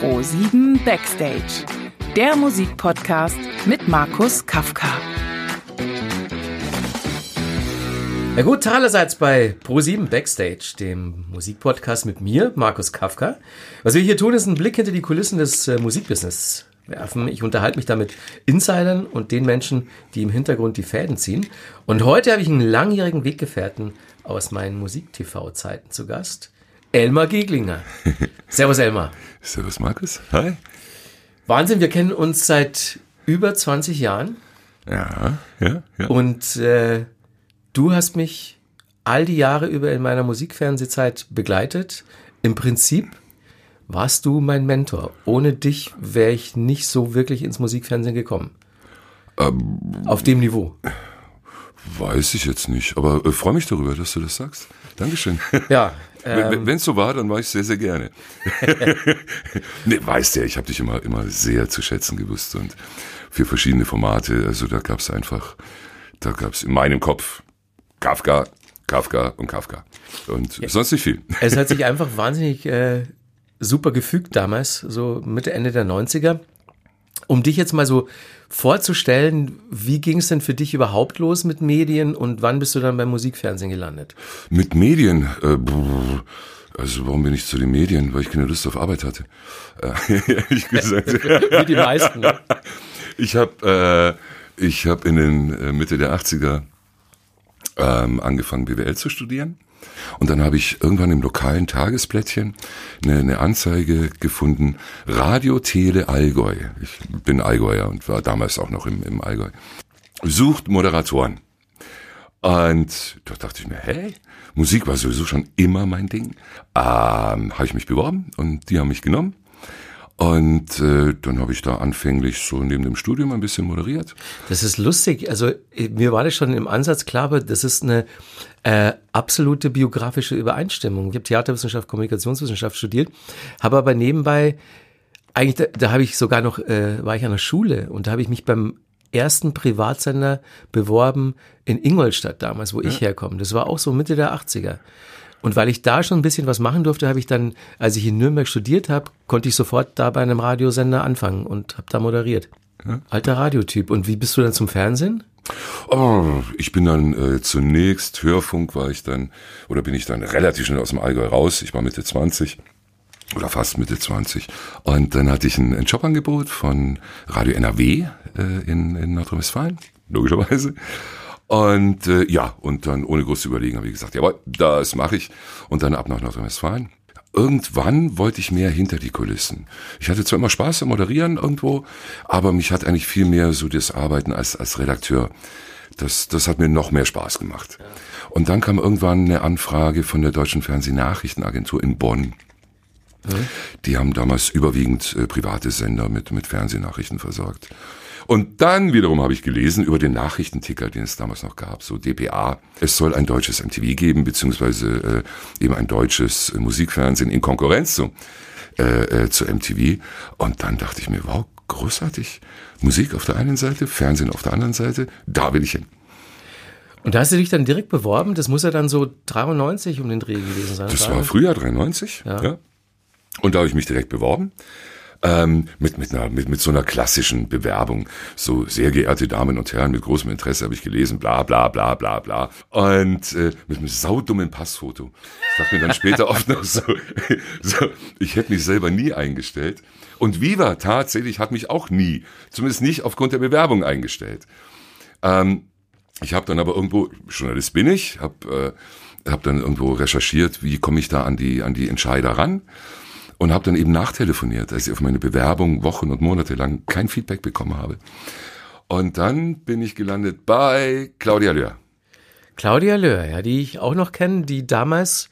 Pro7 Backstage, der Musikpodcast mit Markus Kafka. Na gut, allerseits bei Pro7 Backstage, dem Musikpodcast mit mir, Markus Kafka. Was wir hier tun, ist einen Blick hinter die Kulissen des äh, Musikbusiness werfen. Ich unterhalte mich da mit Insidern und den Menschen, die im Hintergrund die Fäden ziehen. Und heute habe ich einen langjährigen Weggefährten aus meinen Musik-TV-Zeiten zu Gast. Elmar Geglinger. Servus Elmar. Servus Markus. Hi. Wahnsinn, wir kennen uns seit über 20 Jahren. Ja, ja, ja. Und äh, du hast mich all die Jahre über in meiner Musikfernsehzeit begleitet. Im Prinzip warst du mein Mentor. Ohne dich wäre ich nicht so wirklich ins Musikfernsehen gekommen. Ähm, Auf dem Niveau. weiß ich jetzt nicht, aber äh, freue mich darüber, dass du das sagst. Dankeschön. Ja. Wenn es so war, dann war ich sehr, sehr gerne. nee, weißt ja, ich habe dich immer, immer sehr zu schätzen gewusst und für verschiedene Formate, also da gab es einfach, da gab es in meinem Kopf Kafka, Kafka und Kafka. Und ja. sonst nicht viel. Es hat sich einfach wahnsinnig äh, super gefügt damals, so Mitte, Ende der 90er. Um dich jetzt mal so vorzustellen, wie ging es denn für dich überhaupt los mit Medien und wann bist du dann beim Musikfernsehen gelandet? Mit Medien? Äh, also warum bin ich zu den Medien? Weil ich keine Lust auf Arbeit hatte. Äh, ehrlich gesagt. Wie die meisten. Ne? Ich habe äh, ich hab in den äh, Mitte der 80er ähm, angefangen, BWL zu studieren. Und dann habe ich irgendwann im lokalen Tagesblättchen eine, eine Anzeige gefunden, Radio Tele Allgäu. Ich bin Allgäuer und war damals auch noch im, im Allgäu. Sucht Moderatoren. Und da dachte ich mir, hey, Musik war sowieso schon immer mein Ding. Ähm, habe ich mich beworben und die haben mich genommen. Und äh, dann habe ich da anfänglich so neben dem Studium ein bisschen moderiert. Das ist lustig. Also mir war das schon im Ansatz klar, aber das ist eine äh, absolute biografische Übereinstimmung. Ich habe Theaterwissenschaft, Kommunikationswissenschaft studiert, habe aber nebenbei eigentlich, da, da habe ich sogar noch, äh, war ich an der Schule und da habe ich mich beim ersten Privatsender beworben in Ingolstadt damals, wo ja. ich herkomme. Das war auch so Mitte der 80er. Und weil ich da schon ein bisschen was machen durfte, habe ich dann, als ich in Nürnberg studiert habe, konnte ich sofort da bei einem Radiosender anfangen und habe da moderiert. Ja. Alter Radiotyp. Und wie bist du dann zum Fernsehen? Oh, ich bin dann äh, zunächst Hörfunk war ich dann oder bin ich dann relativ schnell aus dem Allgäu raus. Ich war Mitte 20 oder fast Mitte 20 und dann hatte ich ein, ein Jobangebot von Radio NRW äh, in, in Nordrhein-Westfalen logischerweise und äh, ja, und dann ohne groß zu überlegen habe ich gesagt, jawohl, das mache ich. Und dann ab nach Nordrhein-Westfalen. Irgendwann wollte ich mehr hinter die Kulissen. Ich hatte zwar immer Spaß am Moderieren irgendwo, aber mich hat eigentlich viel mehr so das Arbeiten als, als Redakteur. Das, das hat mir noch mehr Spaß gemacht. Und dann kam irgendwann eine Anfrage von der Deutschen Fernsehnachrichtenagentur in Bonn. Die haben damals überwiegend äh, private Sender mit, mit Fernsehnachrichten versorgt. Und dann wiederum habe ich gelesen über den Nachrichtenticker, den es damals noch gab, so DPA. Es soll ein deutsches MTV geben, beziehungsweise äh, eben ein deutsches äh, Musikfernsehen in Konkurrenz zu, äh, äh, zu MTV. Und dann dachte ich mir, wow, großartig. Musik auf der einen Seite, Fernsehen auf der anderen Seite, da will ich hin. Und da hast du dich dann direkt beworben? Das muss ja dann so 93 um den Dreh gewesen sein. Das war Frühjahr 93, ja. ja. Und da habe ich mich direkt beworben ähm, mit, mit, einer, mit, mit so einer klassischen Bewerbung. So, sehr geehrte Damen und Herren, mit großem Interesse habe ich gelesen, bla bla bla bla bla. Und äh, mit einem saudummen Passfoto. Ich dachte mir dann später oft noch so, so, ich hätte mich selber nie eingestellt. Und Viva tatsächlich hat mich auch nie, zumindest nicht aufgrund der Bewerbung eingestellt. Ähm, ich habe dann aber irgendwo, Journalist bin ich, habe äh, hab dann irgendwo recherchiert, wie komme ich da an die, an die Entscheider ran und habe dann eben nachtelefoniert, als ich auf meine Bewerbung Wochen und Monate lang kein Feedback bekommen habe. Und dann bin ich gelandet bei Claudia Löhr. Claudia Löhr, ja, die ich auch noch kenne, die damals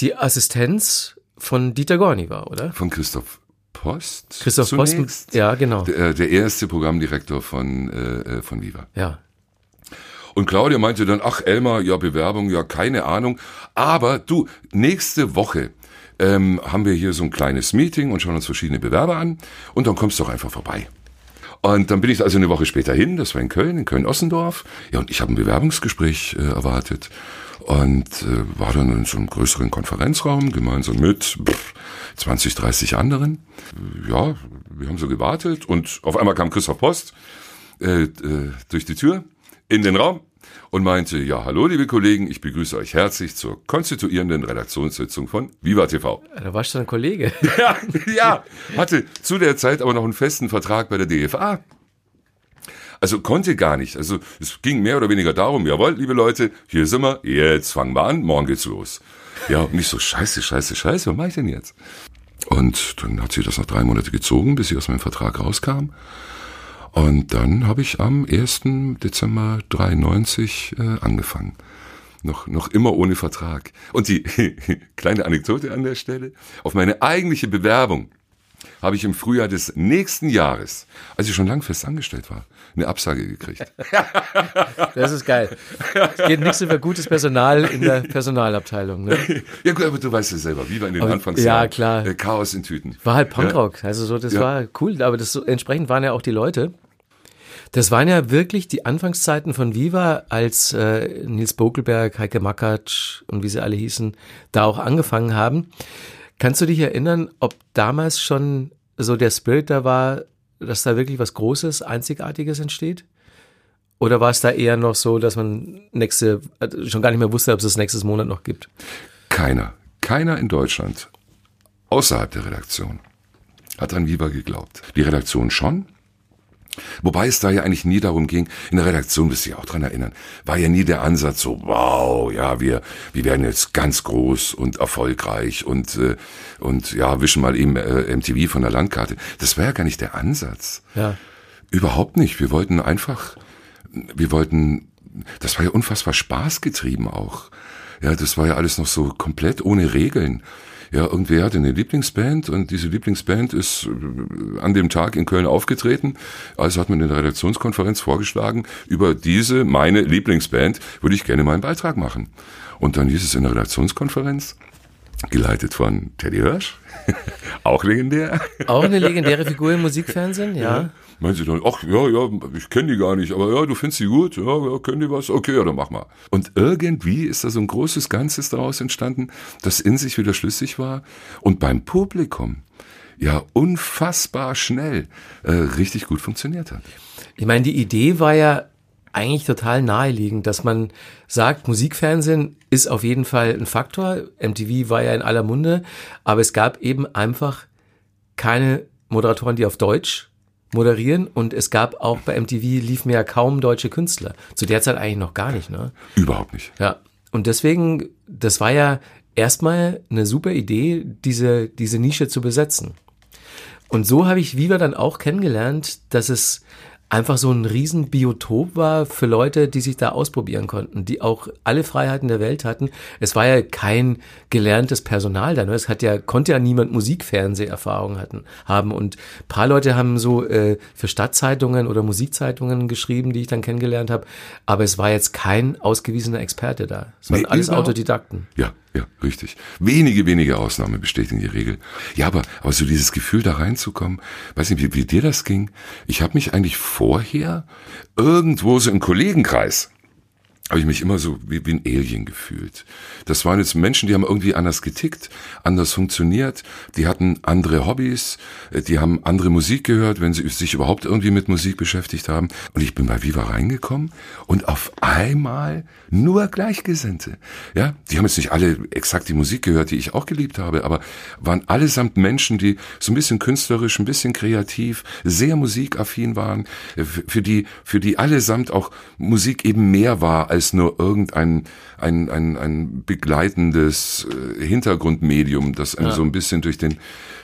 die Assistenz von Dieter Gorni war, oder? Von Christoph Post. Christoph zunächst. Post, ja, genau. Der, äh, der erste Programmdirektor von, äh, äh, von Viva. Ja. Und Claudia meinte dann, ach Elmar, ja, Bewerbung, ja, keine Ahnung. Aber du, nächste Woche ähm, haben wir hier so ein kleines Meeting und schauen uns verschiedene Bewerber an und dann kommst du doch einfach vorbei. Und dann bin ich also eine Woche später hin, das war in Köln, in Köln-Ossendorf. Ja, und ich habe ein Bewerbungsgespräch äh, erwartet und äh, war dann in so einem größeren Konferenzraum, gemeinsam mit pff, 20, 30 anderen. Ja, wir haben so gewartet und auf einmal kam Christoph Post äh, äh, durch die Tür in den Raum und meinte, ja, hallo liebe Kollegen, ich begrüße euch herzlich zur konstituierenden Redaktionssitzung von Viva TV. Da warst du ein Kollege. ja, ja, hatte zu der Zeit aber noch einen festen Vertrag bei der DFA. Also konnte gar nicht. Also es ging mehr oder weniger darum, jawohl, liebe Leute, hier sind wir, jetzt fangen wir an, morgen geht's los. Ja, und nicht so, scheiße, scheiße, scheiße, was mache ich denn jetzt? Und dann hat sie das noch drei Monate gezogen, bis sie aus meinem Vertrag rauskam. Und dann habe ich am 1. Dezember 93 äh, angefangen. Noch, noch immer ohne Vertrag. Und die kleine Anekdote an der Stelle. Auf meine eigentliche Bewerbung habe ich im Frühjahr des nächsten Jahres, als ich schon lang fest angestellt war, eine Absage gekriegt. Das ist geil. Es geht nichts über gutes Personal in der Personalabteilung. Ne? Ja gut, aber du weißt es selber, wie war in den Aber- Anfangsjahren. ja, klar. Äh, Chaos in Tüten. War halt Punkrock. Also so, das Ja. war cool. Aber das entsprechend waren ja auch die Leute. Das waren ja wirklich die Anfangszeiten von Viva, als äh, Nils Bokelberg, Heike Makatsch und wie sie alle hießen, da auch angefangen haben. Kannst du dich erinnern, ob damals schon so der Spirit da war, dass da wirklich was Großes, Einzigartiges entsteht? Oder war es da eher noch so, dass man nächste, äh, schon gar nicht mehr wusste, ob es das nächstes Monat noch gibt? Keiner, keiner in Deutschland, außerhalb der Redaktion, hat an Viva geglaubt. Die Redaktion schon. Wobei es da ja eigentlich nie darum ging, in der Redaktion, du dich auch dran erinnern, war ja nie der Ansatz so, wow, ja, wir, wir werden jetzt ganz groß und erfolgreich und, äh, und ja, wischen mal eben äh, MTV von der Landkarte. Das war ja gar nicht der Ansatz. Ja. Überhaupt nicht. Wir wollten einfach, wir wollten, das war ja unfassbar spaßgetrieben auch. Ja, das war ja alles noch so komplett ohne Regeln. Ja, irgendwer hatte eine Lieblingsband und diese Lieblingsband ist äh, an dem Tag in Köln aufgetreten. Also hat man in der Redaktionskonferenz vorgeschlagen, über diese, meine Lieblingsband, würde ich gerne mal einen Beitrag machen. Und dann hieß es in der Redaktionskonferenz, geleitet von Teddy Hirsch, auch legendär. Auch eine legendäre Figur im Musikfernsehen, ja. Meinen sie dann, ach ja, ja, ich kenne die gar nicht, aber ja, du findest sie gut, ja, ja, können die was? Okay, ja, dann mach mal. Und irgendwie ist da so ein großes Ganzes daraus entstanden, das in sich wieder schlüssig war und beim Publikum ja unfassbar schnell äh, richtig gut funktioniert hat. Ich meine, die Idee war ja eigentlich total naheliegend, dass man sagt, Musikfernsehen ist auf jeden Fall ein Faktor. MTV war ja in aller Munde, aber es gab eben einfach keine Moderatoren, die auf Deutsch moderieren und es gab auch bei MTV liefen ja kaum deutsche Künstler. Zu der Zeit eigentlich noch gar nicht, ne? Überhaupt nicht. Ja. Und deswegen, das war ja erstmal eine super Idee, diese, diese Nische zu besetzen. Und so habe ich Viva dann auch kennengelernt, dass es einfach so ein riesen Biotop war für Leute, die sich da ausprobieren konnten, die auch alle Freiheiten der Welt hatten. Es war ja kein gelerntes Personal da, ne? es hat ja konnte ja niemand Musikfernseherfahrung hatten haben und paar Leute haben so äh, für Stadtzeitungen oder Musikzeitungen geschrieben, die ich dann kennengelernt habe, aber es war jetzt kein ausgewiesener Experte da. Es waren Nee, alles überhaupt. Autodidakten. Ja, ja, richtig. Wenige, wenige Ausnahmen bestätigen die Regel. Ja, aber, aber so dieses Gefühl da reinzukommen, weiß nicht, wie, wie dir das ging. Ich habe mich eigentlich vorher irgendwo so im Kollegenkreis habe ich mich immer so wie, wie ein Alien gefühlt. Das waren jetzt Menschen, die haben irgendwie anders getickt, anders funktioniert, die hatten andere Hobbys, äh, die haben andere Musik gehört, wenn sie sich überhaupt irgendwie mit Musik beschäftigt haben. Und ich bin bei Viva reingekommen und auf einmal nur Gleichgesinnte. Ja, die haben jetzt nicht alle exakt die Musik gehört, die ich auch geliebt habe, aber waren allesamt Menschen, die so ein bisschen künstlerisch, ein bisschen kreativ, sehr musikaffin waren, äh, für die, für die allesamt auch Musik eben mehr war als nur irgendein ein, ein, ein begleitendes äh, Hintergrundmedium, das einem so ein bisschen durch den,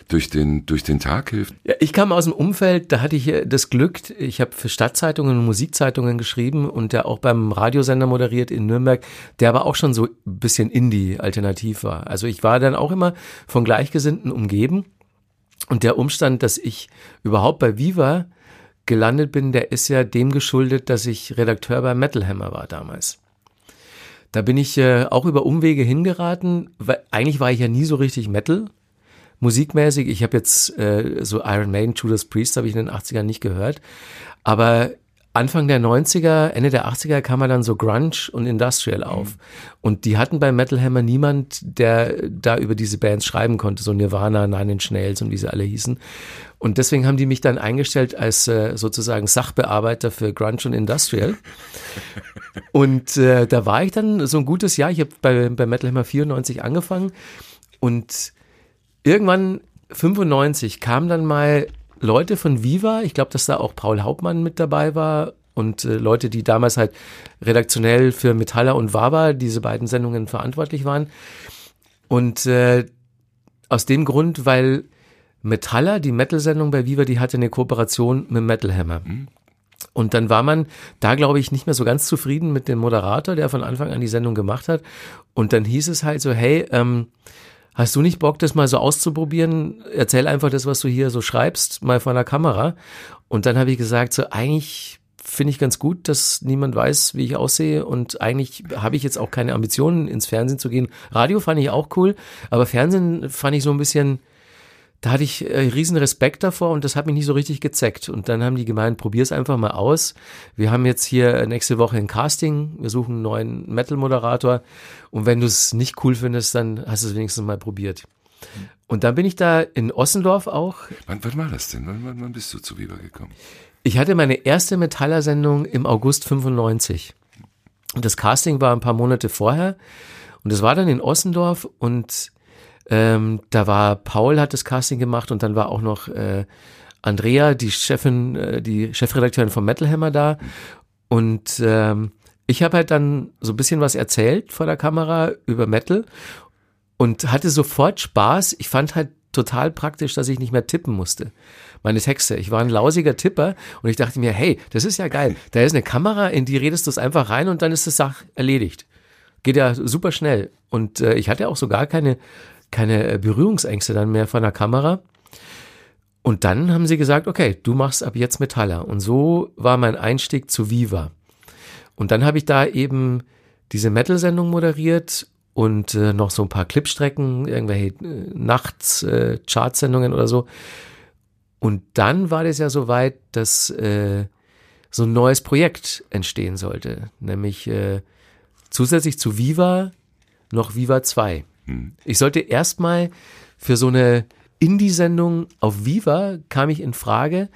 durch den, durch den Tag hilft. Ja, ich kam aus dem Umfeld, da hatte ich das Glück, ich habe für Stadtzeitungen und Musikzeitungen geschrieben und der auch beim Radiosender moderiert in Nürnberg, der aber auch schon so ein bisschen Indie-alternativ war. Also ich war dann auch immer von Gleichgesinnten umgeben und der Umstand, dass ich überhaupt bei Viva gelandet bin, der ist ja dem geschuldet, dass ich Redakteur bei Metal Hammer war damals. Da bin ich äh, auch über Umwege hingeraten, weil eigentlich war ich ja nie so richtig Metal. musikmäßig. Ich habe jetzt äh, so Iron Maiden, Judas Priest habe ich in den 80ern nicht gehört. Aber Anfang der 90er, Ende der 80er kam er dann so Grunge und Industrial auf. Mhm. Und die hatten bei Metal Hammer niemand, der da über diese Bands schreiben konnte, so Nirvana, Nine Inch Nails und wie sie alle hießen. Und deswegen haben die mich dann eingestellt als äh, sozusagen Sachbearbeiter für Grunge und Industrial. und äh, da war ich dann so ein gutes Jahr. Ich habe bei, bei Metal Hammer 94 angefangen und irgendwann 95 kam dann mal Leute von Viva, ich glaube, dass da auch Paul Hauptmann mit dabei war und äh, Leute, die damals halt redaktionell für Metaller und Wawa diese beiden Sendungen verantwortlich waren. Und äh, aus dem Grund, weil Metaller, die Metal-Sendung bei Viva, die hatte eine Kooperation mit Metal Hammer. Mhm. Und dann war man da, glaube ich, nicht mehr so ganz zufrieden mit dem Moderator, der von Anfang an die Sendung gemacht hat. Und dann hieß es halt so, hey, ähm, Hast du nicht Bock, das mal so auszuprobieren? Erzähl einfach das, was du hier so schreibst, mal vor der Kamera. Und dann habe ich gesagt, so eigentlich finde ich ganz gut, dass niemand weiß, wie ich aussehe. Und eigentlich habe ich jetzt auch keine Ambitionen, ins Fernsehen zu gehen. Radio fand ich auch cool, aber Fernsehen fand ich so ein bisschen, da hatte ich äh, riesen Respekt davor und das hat mich nicht so richtig gezeckt. Und dann haben die gemeint, probier's einfach mal aus. Wir haben jetzt hier nächste Woche ein Casting. Wir suchen einen neuen Metal-Moderator. Und wenn du es nicht cool findest, dann hast du es wenigstens mal probiert. Und dann bin ich da in Ossendorf auch. Wann, wann war das denn? Wann, wann, wann bist du zu Viva gekommen? Ich hatte meine erste Metaller-Sendung im August 95. Und das Casting war ein paar Monate vorher. Und es war dann in Ossendorf und ähm, da war Paul hat das Casting gemacht und dann war auch noch äh, Andrea, die Chefin, äh, die Chefredakteurin von Metal Hammer da. Und ähm, ich habe halt dann so ein bisschen was erzählt vor der Kamera über Metal und hatte sofort Spaß. Ich fand halt total praktisch, dass ich nicht mehr tippen musste. Meine Texte. Ich war ein lausiger Tipper und ich dachte mir, hey, das ist ja geil. Da ist eine Kamera, in die redest du es einfach rein und dann ist das Sach erledigt. Geht ja super schnell. Und äh, ich hatte auch so gar keine keine äh, Berührungsängste dann mehr von der Kamera. Und dann haben sie gesagt, okay, du machst ab jetzt Metaller. Und so war mein Einstieg zu Viva. Und dann habe ich da eben diese Metal-Sendung moderiert und äh, noch so ein paar Clipstrecken, irgendwelche äh, Nachts, äh, Chartsendungen oder so. Und dann war das ja so weit, dass äh, so ein neues Projekt entstehen sollte, nämlich äh, zusätzlich zu Viva noch Viva 2. Hm. Ich sollte erstmal für so eine Indie-Sendung auf Viva kam ich in Frage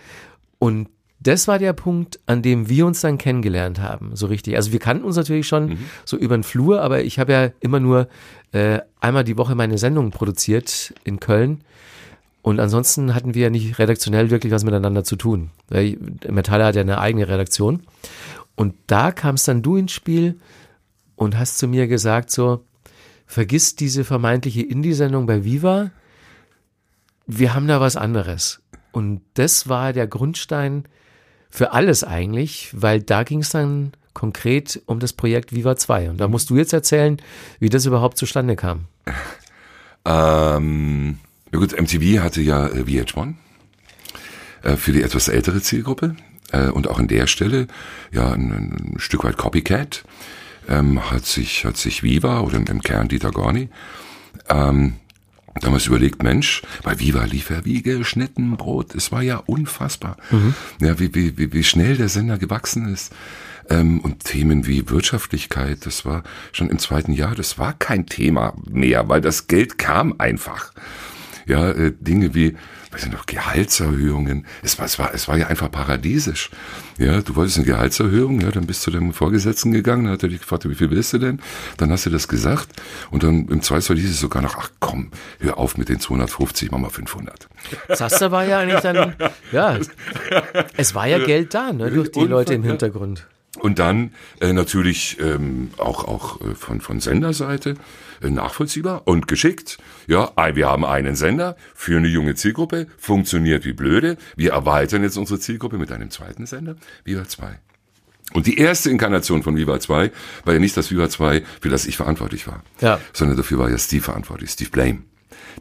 und das war der Punkt, an dem wir uns dann kennengelernt haben, so richtig. Also wir kannten uns natürlich schon mhm. so über den Flur, aber ich habe ja immer nur äh, einmal die Woche meine Sendungen produziert in Köln. Und ansonsten hatten wir ja nicht redaktionell wirklich was miteinander zu tun. Weil Metaller hat ja eine eigene Redaktion. Und da kamst dann du ins Spiel und hast zu mir gesagt so, vergiss diese vermeintliche Indie-Sendung bei Viva. Wir haben da was anderes. Und das war der Grundstein für alles eigentlich, weil da ging es dann konkret um das Projekt Viva 2. Und da musst du jetzt erzählen, wie das überhaupt zustande kam. Ähm, ja gut, MTV hatte ja äh, VH1 äh, für die etwas ältere Zielgruppe äh, und auch an der Stelle ja ein, ein Stück weit Copycat ähm, hat sich hat sich Viva oder im Kern Dieter Gorni ähm, damals überlegt, Mensch, bei Viva lief er wie geschnitten Brot. Es war ja unfassbar, mhm. ja wie, wie, wie schnell der Sender gewachsen ist. Ähm, und Themen wie Wirtschaftlichkeit, das war schon im zweiten Jahr, das war kein Thema mehr, weil das Geld kam einfach. Ja, äh, Dinge wie weiß ich noch, Gehaltserhöhungen. Es war, es war, es war ja einfach paradiesisch. Ja, du wolltest eine Gehaltserhöhung, ja, dann bist du dem Vorgesetzten gegangen, dann hat er dich gefragt, wie viel willst du denn? Dann hast du das gesagt und dann im Zweifelsfall hieß es sogar noch, ach komm, hör auf mit den 250, mach mal 500. Das war ja eigentlich dann, ja, es war ja Geld da, ne, durch die Leute im Hintergrund. Und dann äh, natürlich ähm, auch, auch äh, von, von Senderseite äh, nachvollziehbar und geschickt. Ja, wir haben einen Sender für eine junge Zielgruppe, funktioniert wie blöde. Wir erweitern jetzt unsere Zielgruppe mit einem zweiten Sender, Viva 2. Und die erste Inkarnation von Viva 2 war ja nicht das Viva 2, für das ich verantwortlich war, ja. sondern dafür war ja Steve verantwortlich, Steve Blame,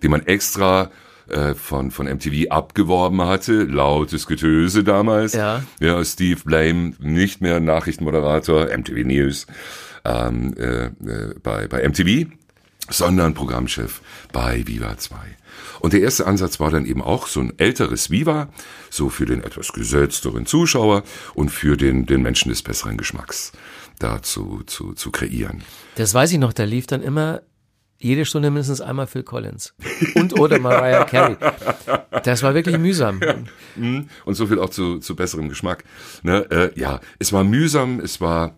den man extra äh, von, von MTV abgeworben hatte. Lautes Getöse damals. Ja. ja, Steve Blame, nicht mehr Nachrichtenmoderator, MTV News, ähm, äh, äh, bei, bei MTV, sondern Programmchef bei Viva 2. Und der erste Ansatz war dann eben auch so ein älteres Viva, so für den etwas gesetzteren Zuschauer und für den, den Menschen des besseren Geschmacks da zu, zu, zu kreieren. Das weiß ich noch, da lief dann immer jede Stunde mindestens einmal Phil Collins und oder Mariah Carey. Das war wirklich mühsam. Mhm. Und so viel auch zu, zu besserem Geschmack. Ne? Äh, ja, es war mühsam, es war,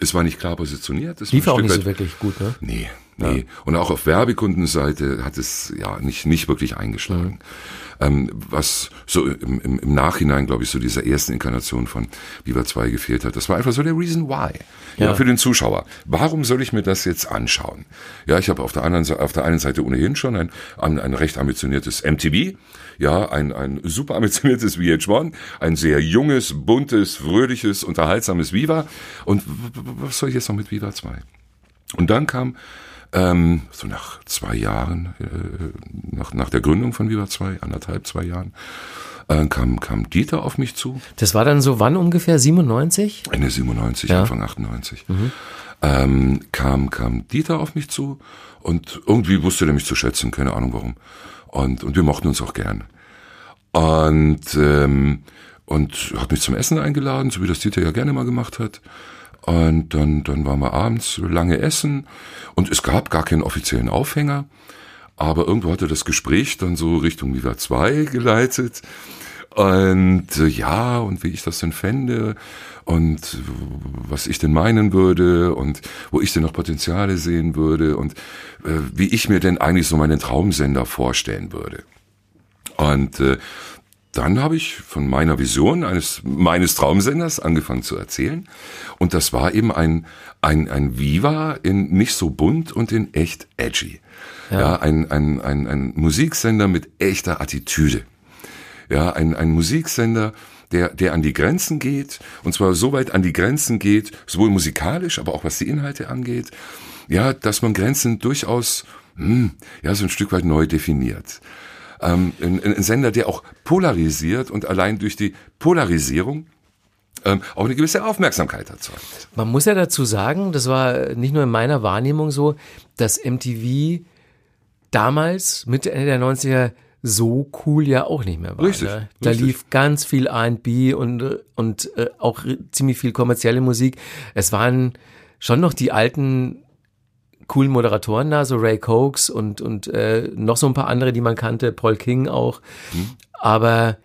es war nicht klar positioniert. Es Lief war auch nicht so wirklich gut, ne? Nee, nee. Und auch auf Werbekundenseite hat es ja nicht, nicht wirklich eingeschlagen. Ähm, was so im, im, im Nachhinein, glaube ich, so dieser ersten Inkarnation von Viva 2 gefehlt hat, das war einfach so der Reason why. Ja. Ja. für den Zuschauer. Warum soll ich mir das jetzt anschauen? Ja, ich habe auf der anderen auf der einen Seite ohnehin schon ein, ein, ein recht ambitioniertes MTV. Ja, ein, ein super ambitioniertes VH1, ein sehr junges, buntes, fröhliches, unterhaltsames Viva. Und was soll ich jetzt noch mit Viva 2? Und dann kam ähm, so nach zwei Jahren, äh, nach, nach der Gründung von Viva 2, anderthalb, zwei Jahren, äh, kam, kam Dieter auf mich zu, Das war dann so wann ungefähr? 97? Ende 97, Ja. Anfang 98. Ähm, kam, kam Dieter auf mich zu und irgendwie wusste er mich zu schätzen, keine Ahnung warum. Und, und wir mochten uns auch gern. Und, ähm, und hat mich zum Essen eingeladen, so wie das Dieter ja gerne mal gemacht hat. Und dann, dann waren wir abends lange essen und es gab gar keinen offiziellen Aufhänger. Aber irgendwo hatte das Gespräch dann so Richtung Viva 2 geleitet. Und äh, ja, und wie ich das denn fände und was ich denn meinen würde und wo ich denn noch Potenziale sehen würde und äh, wie ich mir denn eigentlich so meinen Traumsender vorstellen würde. Und äh, dann habe ich von meiner Vision eines meines Traumsenders angefangen zu erzählen und das war eben ein ein ein Viva in nicht so bunt und in echt edgy. Ja, ein, ein ein ein Musiksender mit echter Attitüde. Ja, ein ein Musiksender, der der an die Grenzen geht und zwar so weit an die Grenzen geht, sowohl musikalisch, aber auch was die Inhalte angeht. Ja, dass man Grenzen durchaus hm, ja so ein Stück weit neu definiert ähm, ein, ein Sender, der auch polarisiert und allein durch die Polarisierung ähm, auch eine gewisse Aufmerksamkeit erzeugt. Man muss ja dazu sagen, das war nicht nur in meiner Wahrnehmung so, dass MTV damals, Mitte, Ende der 90er, so cool ja auch nicht mehr war. Richtig, Ne? Da richtig. lief ganz viel R&B und, und äh, auch ziemlich viel kommerzielle Musik. Es waren schon noch die alten coolen Moderatoren da, so Ray Cokes und, und äh, noch so ein paar andere, die man kannte, Paul King auch. Aber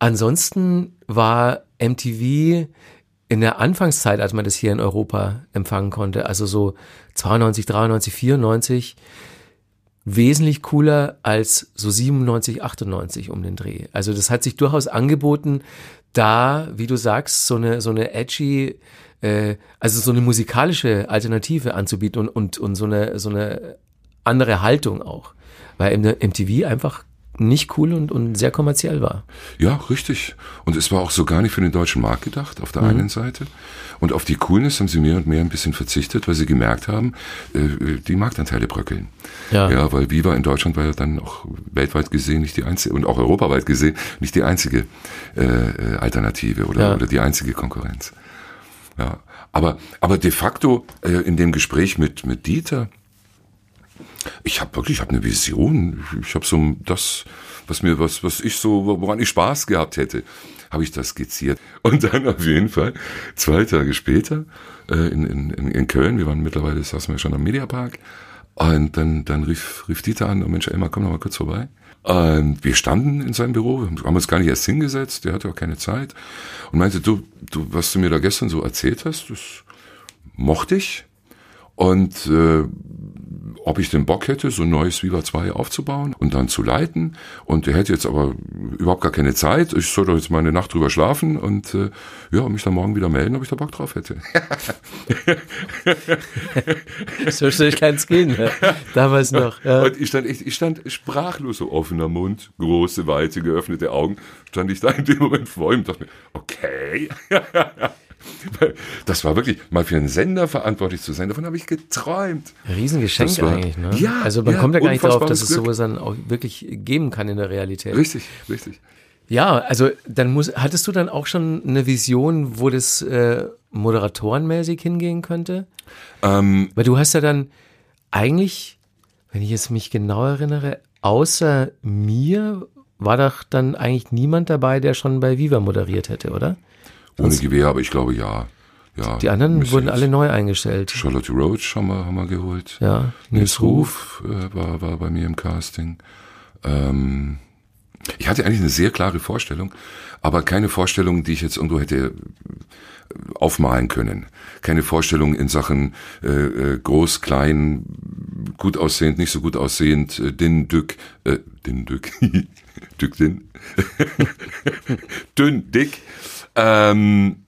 ansonsten war MTV in der Anfangszeit, als man das hier in Europa empfangen konnte, also so 92, 93, 94, wesentlich cooler als so 97, 98 um den Dreh. Also das hat sich durchaus angeboten, da, wie du sagst, so eine, so eine edgy, äh, also so eine musikalische Alternative anzubieten und, und, und so eine, so eine andere Haltung auch. Weil MTV einfach nicht cool und, und sehr kommerziell war. Ja, richtig. Und es war auch so gar nicht für den deutschen Markt gedacht, auf der einen Seite. Und auf die Coolness haben sie mehr und mehr ein bisschen verzichtet, weil sie gemerkt haben, äh, die Marktanteile bröckeln. Ja. ja, weil Viva in Deutschland war ja dann auch weltweit gesehen nicht die einzige, und auch europaweit gesehen, nicht die einzige äh, äh, Alternative oder, Ja. oder die einzige Konkurrenz. Ja, aber, aber de facto äh, in dem Gespräch mit, mit Dieter, ich habe wirklich, ich habe eine Vision. Ich habe so das, was mir, was, was ich so, woran ich Spaß gehabt hätte, habe ich das skizziert. Und dann auf jeden Fall zwei Tage später äh, in, in, in in Köln, wir waren mittlerweile, saßen wir schon am Mediapark, und dann, dann rief, rief Dieter an, oh Mensch, Elmar, komm noch mal kurz vorbei. Und wir standen in seinem Büro, haben uns gar nicht erst hingesetzt, der hatte auch keine Zeit. Und meinte, du, du, was du mir da gestern so erzählt hast, das mochte ich. Und äh, ob ich den Bock hätte, so ein neues Viva 2 aufzubauen und dann zu leiten. Und er hätte jetzt aber überhaupt gar keine Zeit. Ich soll doch jetzt mal eine Nacht drüber schlafen und äh, ja, mich dann morgen wieder melden, ob ich da Bock drauf hätte. So schnell kann es gehen. Ne? Damals noch. Ja. Und ich stand, ich, ich stand sprachlos, so offener Mund, große, weite, geöffnete Augen, stand ich da in dem Moment vor ihm und dachte mir, okay. Das war wirklich, mal für einen Sender verantwortlich zu sein, davon habe ich geträumt. Riesengeschenk war- eigentlich. Ne? Ja, also man ja, kommt ja gar nicht darauf, dass es Glück. sowas dann auch wirklich geben kann in der Realität. Richtig, richtig. Ja, also dann muss, hattest du dann auch schon eine Vision, wo das äh, moderatorenmäßig hingehen könnte? Ähm, Weil du hast ja dann eigentlich Wenn ich jetzt mich genau erinnere, außer mir war doch dann eigentlich niemand dabei, der schon bei Viva moderiert hätte, oder? Ohne Gewehr, aber ich glaube ja. ja Die anderen wurden alle neu eingestellt. Charlotte Roach haben wir, haben wir geholt. Ja, Nils Ruf äh, war, war bei mir im Casting. Ähm, ich hatte eigentlich eine sehr klare Vorstellung, aber keine Vorstellung, die ich jetzt irgendwo hätte äh, aufmalen können. Keine Vorstellung in Sachen äh, äh, groß, klein, gut aussehend, nicht so gut aussehend, äh, dünn, dick, äh, dünn, dick, dick, dünn, dünn, dick. Ähm,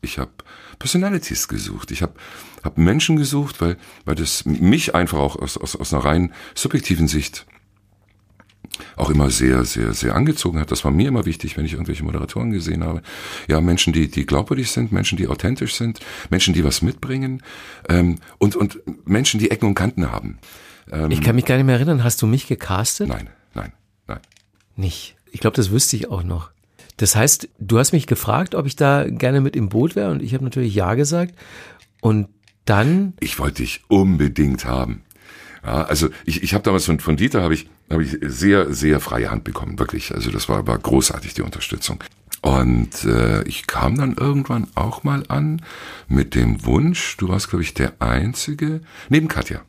ich habe Personalities gesucht. Ich habe hab Menschen gesucht, weil, weil das mich einfach auch aus, aus, aus einer rein subjektiven Sicht auch immer sehr, sehr, sehr angezogen hat. Das war mir immer wichtig, wenn ich irgendwelche Moderatoren gesehen habe. Ja, Menschen, die, die glaubwürdig sind, Menschen, die authentisch sind, Menschen, die was mitbringen ähm, und, und Menschen, die Ecken und Kanten haben. Ähm, ich kann mich gar nicht mehr erinnern. Hast du mich gecastet? Nein, nein, nein. Nicht. Ich glaube, das wüsste ich auch noch. Das heißt, du hast mich gefragt, ob ich da gerne mit im Boot wäre und ich habe natürlich ja gesagt. Und dann. Ich wollte dich unbedingt haben. Ja, also ich, ich habe damals von, von Dieter habe ich, hab ich sehr, sehr freie Hand bekommen, wirklich. Also das war, war großartig, die Unterstützung. Und äh, ich kam dann irgendwann auch mal an mit dem Wunsch, du warst, glaube ich, der Einzige, neben Katja.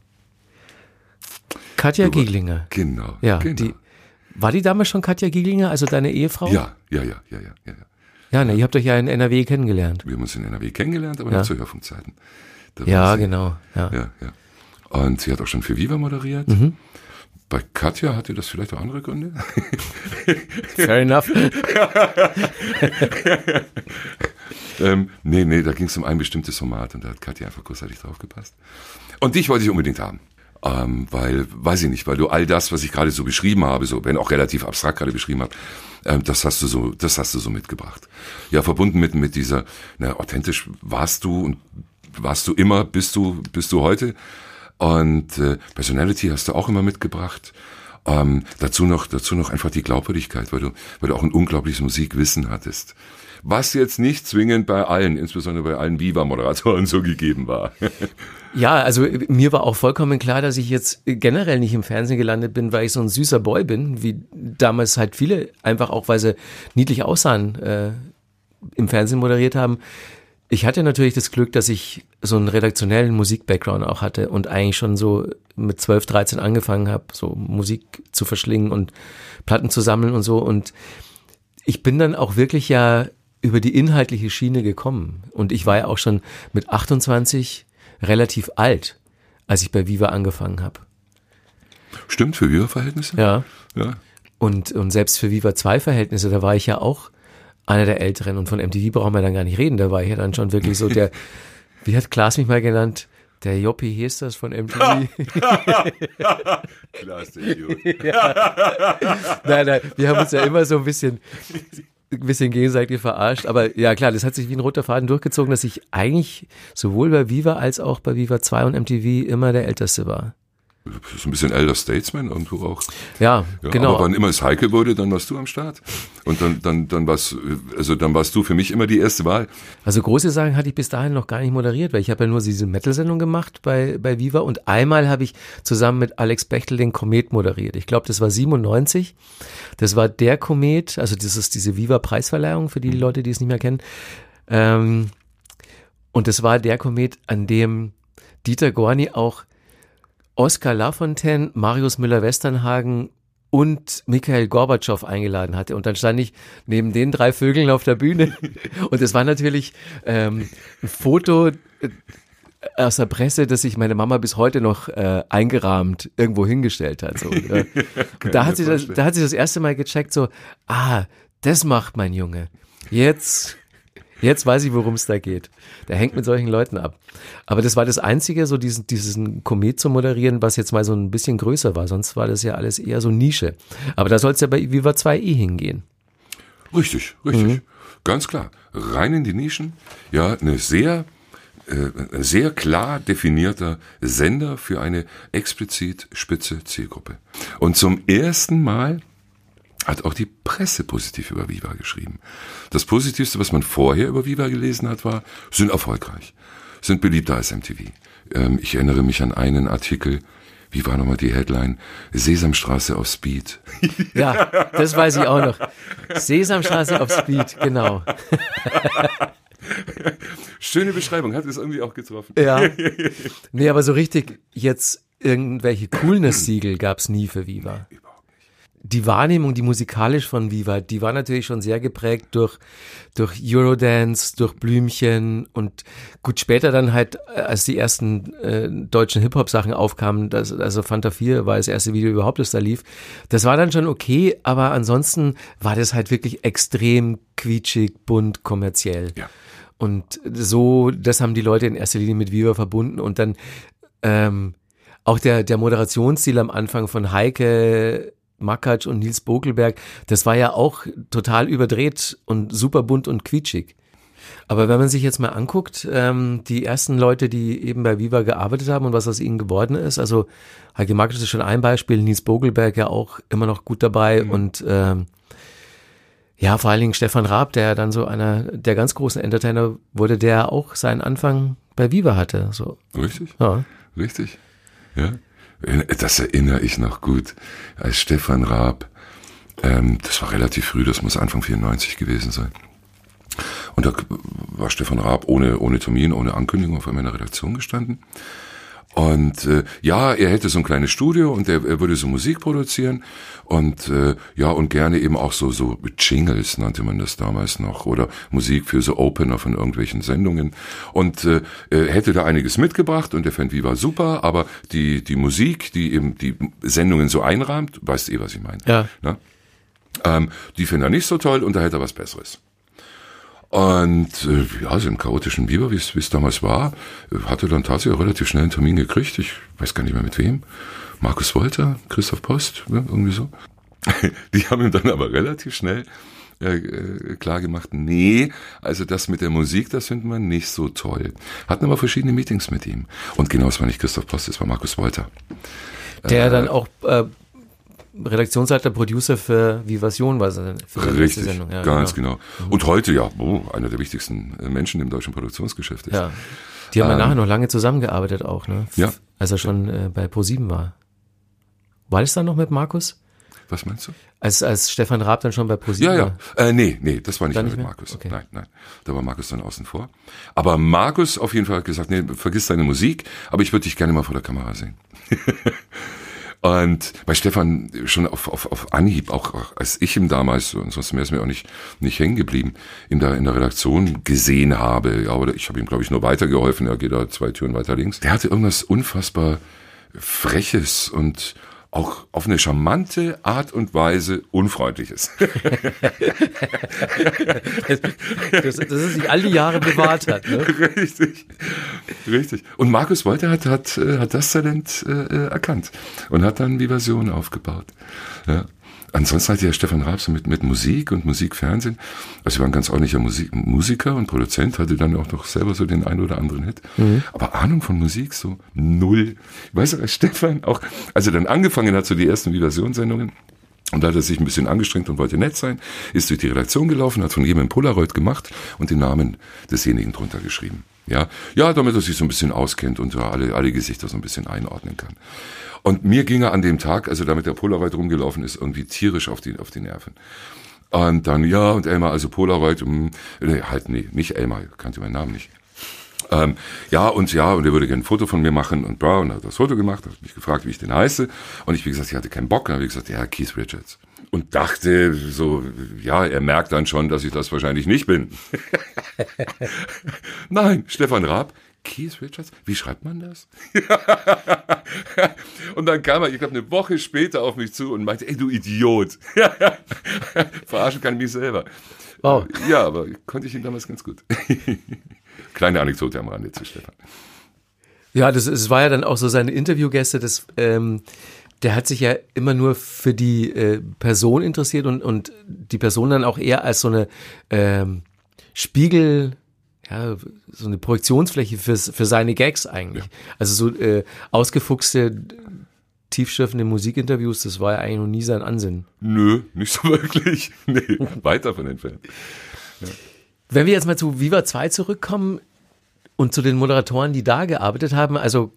Katja Gieglinger. Genau. Ja, genau. Die, war die damals schon Katja Gieglinger, also deine Ehefrau? Ja, ja, ja, ja, ja, ja. Ja, ne, ihr habt euch ja in NRW kennengelernt. Wir haben uns in NRW kennengelernt, aber Ja. noch zu Hörfunkzeiten. Da Ja, genau. Ja. Ja, ja. Und sie hat auch schon für Viva moderiert. Mhm. Bei Katja hatte das vielleicht auch andere Gründe. Fair enough. ähm, nee, nee, da ging es um ein bestimmtes Format und da hat Katja einfach großartig drauf gepasst. Und dich wollte ich unbedingt haben. Ähm, weil, weiß ich nicht, weil du all das, was ich gerade so beschrieben habe, so, wenn auch relativ abstrakt gerade beschrieben habe, ähm, das hast du so, das hast du so mitgebracht. Ja, verbunden mit, mit dieser, na, authentisch warst du und warst du immer, bist du, bist du heute. Und äh, Personality hast du auch immer mitgebracht. Ähm, dazu noch, dazu noch einfach die Glaubwürdigkeit, weil du, weil du auch ein unglaubliches Musikwissen hattest. Was jetzt nicht zwingend bei allen, insbesondere bei allen Viva-Moderatoren so gegeben war. Ja, also äh, mir war auch vollkommen klar, dass ich jetzt generell nicht im Fernsehen gelandet bin, weil ich so ein süßer Boy bin, wie damals halt viele, einfach auch, weil sie niedlich aussahen, äh, im Fernsehen moderiert haben. Ich hatte natürlich das Glück, dass ich so einen redaktionellen Musik-Background auch hatte und eigentlich schon so mit 12, 13 angefangen habe, so Musik zu verschlingen und Platten zu sammeln und so. Und ich bin dann auch wirklich ja über die inhaltliche Schiene gekommen. Und ich war ja auch schon mit 28 relativ alt, als ich bei Viva angefangen habe. Stimmt für Viva-Verhältnisse? Ja. ja. Und, und selbst für Viva 2 Verhältnisse, da war ich ja auch einer der Älteren. Und von MTV brauchen wir dann gar nicht reden. Da war ich ja dann schon wirklich so der, wie hat Klaas mich mal genannt? Der Joppi das von MTV. Klar ist der Idiot. nein, nein, wir haben uns ja immer so ein bisschen, ein bisschen gegenseitig verarscht. Aber ja, klar, das hat sich wie ein roter Faden durchgezogen, dass ich eigentlich sowohl bei Viva als auch bei Viva 2 und MTV immer der Älteste war. So ein bisschen Elder Statesman irgendwo auch. Ja, Ja, genau. Aber wann immer es heikel wurde, dann warst du am Start. Und dann, dann, dann warst, also dann warst du für mich immer die erste Wahl. Also große Sachen hatte ich bis dahin noch gar nicht moderiert, weil ich habe ja nur diese Metal-Sendung gemacht bei, bei Viva und einmal habe ich zusammen mit Alex Bechtel den Komet moderiert. Ich glaube, das war 97. Das war der Komet, also das ist diese Viva-Preisverleihung für die Leute, die es nicht mehr kennen. Ähm, und das war der Komet, an dem Dieter Gorni auch Oskar Lafontaine, Marius Müller-Westernhagen und Michael Gorbatschow eingeladen hatte. Und dann stand ich neben den drei Vögeln auf der Bühne. Und es war natürlich ähm, ein Foto äh, aus der Presse, das sich meine Mama bis heute noch äh, eingerahmt irgendwo hingestellt hat. So, ja. Und da hat, sie das, da hat sie das erste Mal gecheckt, so, ah, das macht mein Junge. Jetzt, jetzt weiß ich, worum es da geht. Der hängt mit solchen Leuten ab. Aber das war das Einzige, so diesen, diesen Komet zu moderieren, was jetzt mal so ein bisschen größer war. Sonst war das ja alles eher so Nische. Aber da soll es ja bei Viva 2i hingehen. Richtig, richtig. Ganz klar. Rein in die Nischen. Ja, eine sehr, äh, ein sehr klar definierter Sender für eine explizit spitze Zielgruppe. Und zum ersten Mal hat auch die Presse positiv über Viva geschrieben. Das Positivste, was man vorher über Viva gelesen hat, war, sind erfolgreich, sind beliebter als MTV. Ähm, ich erinnere mich an einen Artikel, wie war nochmal die Headline? Sesamstraße auf Speed. Ja, das weiß ich auch noch. Sesamstraße auf Speed, genau. Schöne Beschreibung, hat es irgendwie auch getroffen. Ja. Nee, aber so richtig jetzt irgendwelche Coolness-Siegel gab es nie für Viva. Die Wahrnehmung, die musikalisch von Viva, die war natürlich schon sehr geprägt durch, durch Eurodance, durch Blümchen und gut später dann halt, äh, als die ersten äh, deutschen Hip-Hop-Sachen aufkamen, das, also Fanta 4 war das erste Video überhaupt, das da lief. Das war dann schon okay, aber ansonsten war das halt wirklich extrem quietschig, bunt, kommerziell. Ja. Und so, das haben die Leute in erster Linie mit Viva verbunden und dann ähm, auch der, der Moderationsstil am Anfang von Heike Makatsch und Nils Bokelberg, das war ja auch total überdreht und super bunt und quietschig. Aber wenn man sich jetzt mal anguckt, ähm, die ersten Leute, die eben bei Viva gearbeitet haben und was aus ihnen geworden ist, also Heike Makatsch ist schon ein Beispiel, Nils Bogelberg ja auch immer noch gut dabei Mhm. und ähm, ja, vor allen Dingen Stefan Raab, der dann so einer der ganz großen Entertainer wurde, der auch seinen Anfang bei Viva hatte. So, Richtig? ja. Richtig. Ja. Das erinnere ich noch gut. Als Stefan Raab, ähm, das war relativ früh, das muss Anfang 94 gewesen sein. Und da war Stefan Raab ohne, ohne Termin, ohne Ankündigung auf einmal in der Redaktion gestanden. Und äh, ja, er hätte so ein kleines Studio und er, er würde so Musik produzieren und äh, ja und gerne eben auch so so Jingles nannte man das damals noch oder Musik für so Opener von irgendwelchen Sendungen und äh, er hätte da einiges mitgebracht und er fand Viva super, aber die die Musik, die eben die Sendungen so einrahmt, weißt eh was ich meine, Ja. ne? ähm, die fand er nicht so toll und da hätte er was Besseres. Und äh, ja, so im chaotischen Biber, wie es wie es damals war, äh, hatte dann tatsächlich auch relativ schnell einen Termin gekriegt. Ich weiß gar nicht mehr mit wem. Markus Wolter, Christoph Post, ja, irgendwie so. Die haben ihm dann aber relativ schnell äh, äh, klar gemacht, nee, also das mit der Musik, das finden wir nicht so toll. Hatten aber verschiedene Meetings mit ihm. Und genau, es war nicht Christoph Post, es war Markus Wolter. Der dann auch äh, Redaktionsleiter, Producer für Vivasion war, für seine Richtig, Sendung. Ja, ganz genau. genau. Und heute, ja, oh, einer der wichtigsten äh, Menschen im deutschen Produktionsgeschäft ist. Ja. Die haben ja nachher noch lange zusammengearbeitet auch, ne? Ähm, Ja. Als er schon äh, bei Pro7 war. War das dann noch mit Markus? Was meinst du? Als, als Stefan Raab dann schon bei Pro7 Ja, ja. war? Äh, nee, nee, das war nicht mehr nicht mit mehr? Markus. Okay. Nein, nein. Da war Markus dann außen vor. Aber Markus auf jeden Fall hat gesagt, nee, vergiss deine Musik, aber ich würde dich gerne mal vor der Kamera sehen. Und bei Stefan schon auf, auf, auf Anhieb, auch, auch als ich ihm damals, und sonst wäre es mir auch nicht, nicht hängen geblieben, in der, in der Redaktion gesehen habe, ja, oder ich habe ihm, glaube ich, nur weitergeholfen, er geht da zwei Türen weiter links. Der hatte irgendwas unfassbar Freches und auch auf eine charmante Art und Weise Unfreundliches. Das, dass es sich all die Jahre bewahrt hat, ne? Richtig, richtig. Und Markus Wolter hat, hat, äh, hat das Talent äh, erkannt und hat dann die Version aufgebaut. Ja. Ansonsten hatte ja Stefan Raab so mit, mit Musik und Musikfernsehen, also er war ein ganz ordentlicher Musik, Musiker und Produzent, hatte dann auch noch selber so den einen oder anderen Hit. Aber Ahnung von Musik so null. Weißt du, Stefan auch, als er dann angefangen hat, so die ersten Vivationssendungen, und da hat er sich ein bisschen angestrengt und wollte nett sein, ist durch die Redaktion gelaufen, hat von jedem Polaroid gemacht und den Namen desjenigen drunter geschrieben. Ja, ja, damit er sich so ein bisschen auskennt und alle, alle Gesichter so ein bisschen einordnen kann. Und mir ging er an dem Tag, also damit der Polaroid rumgelaufen ist, irgendwie tierisch auf die, auf die Nerven. Und dann, ja, und Elmar, also Polaroid, mh, nee, halt, nee, nicht Elmar, kannte meinen Namen nicht. Ähm, ja, und ja, und er würde gerne ein Foto von mir machen und bla, und er hat das Foto gemacht, hat mich gefragt, wie ich den heiße. Und ich, wie gesagt, ich hatte keinen Bock, und dann habe ich gesagt, ja, Keith Richards. Und dachte so, ja, er merkt dann schon, dass ich das wahrscheinlich nicht bin. Nein, Stefan Raab, Keith Richards, wie schreibt man das? und dann kam er, ich glaube, eine Woche später auf mich zu und meinte, ey, du Idiot. Verarschen kann ich mich selber. Wow. Ja, aber konnte ich ihn damals ganz gut. Kleine Anekdote am Rande zu Stefan. Ja, das, das war ja dann auch so seine Interviewgäste, das, ähm, der hat sich ja immer nur für die äh, Person interessiert und, und die Person dann auch eher als so eine ähm, Spiegel, ja, so eine Projektionsfläche fürs, für seine Gags eigentlich. Also so äh, ausgefuchste, tiefschürfende Musikinterviews, das war ja eigentlich noch nie sein Ansinnen. Nö, nicht so wirklich. Nee, weit davon entfernt. Wenn wir jetzt mal zu Viva 2 zurückkommen und zu den Moderatoren, die da gearbeitet haben, also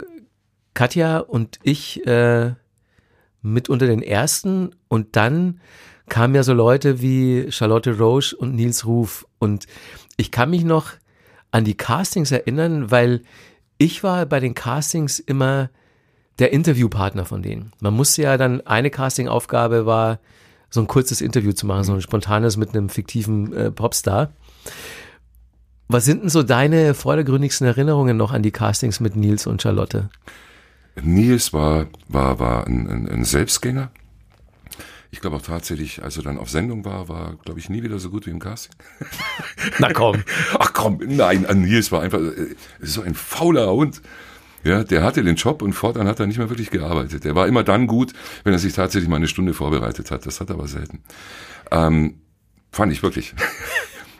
Katja und ich äh, mit unter den ersten und dann kamen ja so Leute wie Charlotte Roche und Nils Ruf und ich kann mich noch an die Castings erinnern, weil ich war bei den Castings immer der Interviewpartner von denen. Man musste ja dann, eine Castingaufgabe war, so ein kurzes Interview zu machen, so ein spontanes mit einem fiktiven äh, Popstar. Was sind denn so deine vordergründigsten Erinnerungen noch an die Castings mit Nils und Charlotte? Nils war, war, war ein, ein, ein Selbstgänger. Ich glaube auch tatsächlich, als er dann auf Sendung war, war, glaube ich, nie wieder so gut wie im Casting. Na komm. Ach komm, nein, an Nils war einfach äh, so ein fauler Hund. Ja, der hatte den Job und fortan hat er nicht mehr wirklich gearbeitet. Der war immer dann gut, wenn er sich tatsächlich mal eine Stunde vorbereitet hat. Das hat er aber selten. Ähm, fand ich wirklich.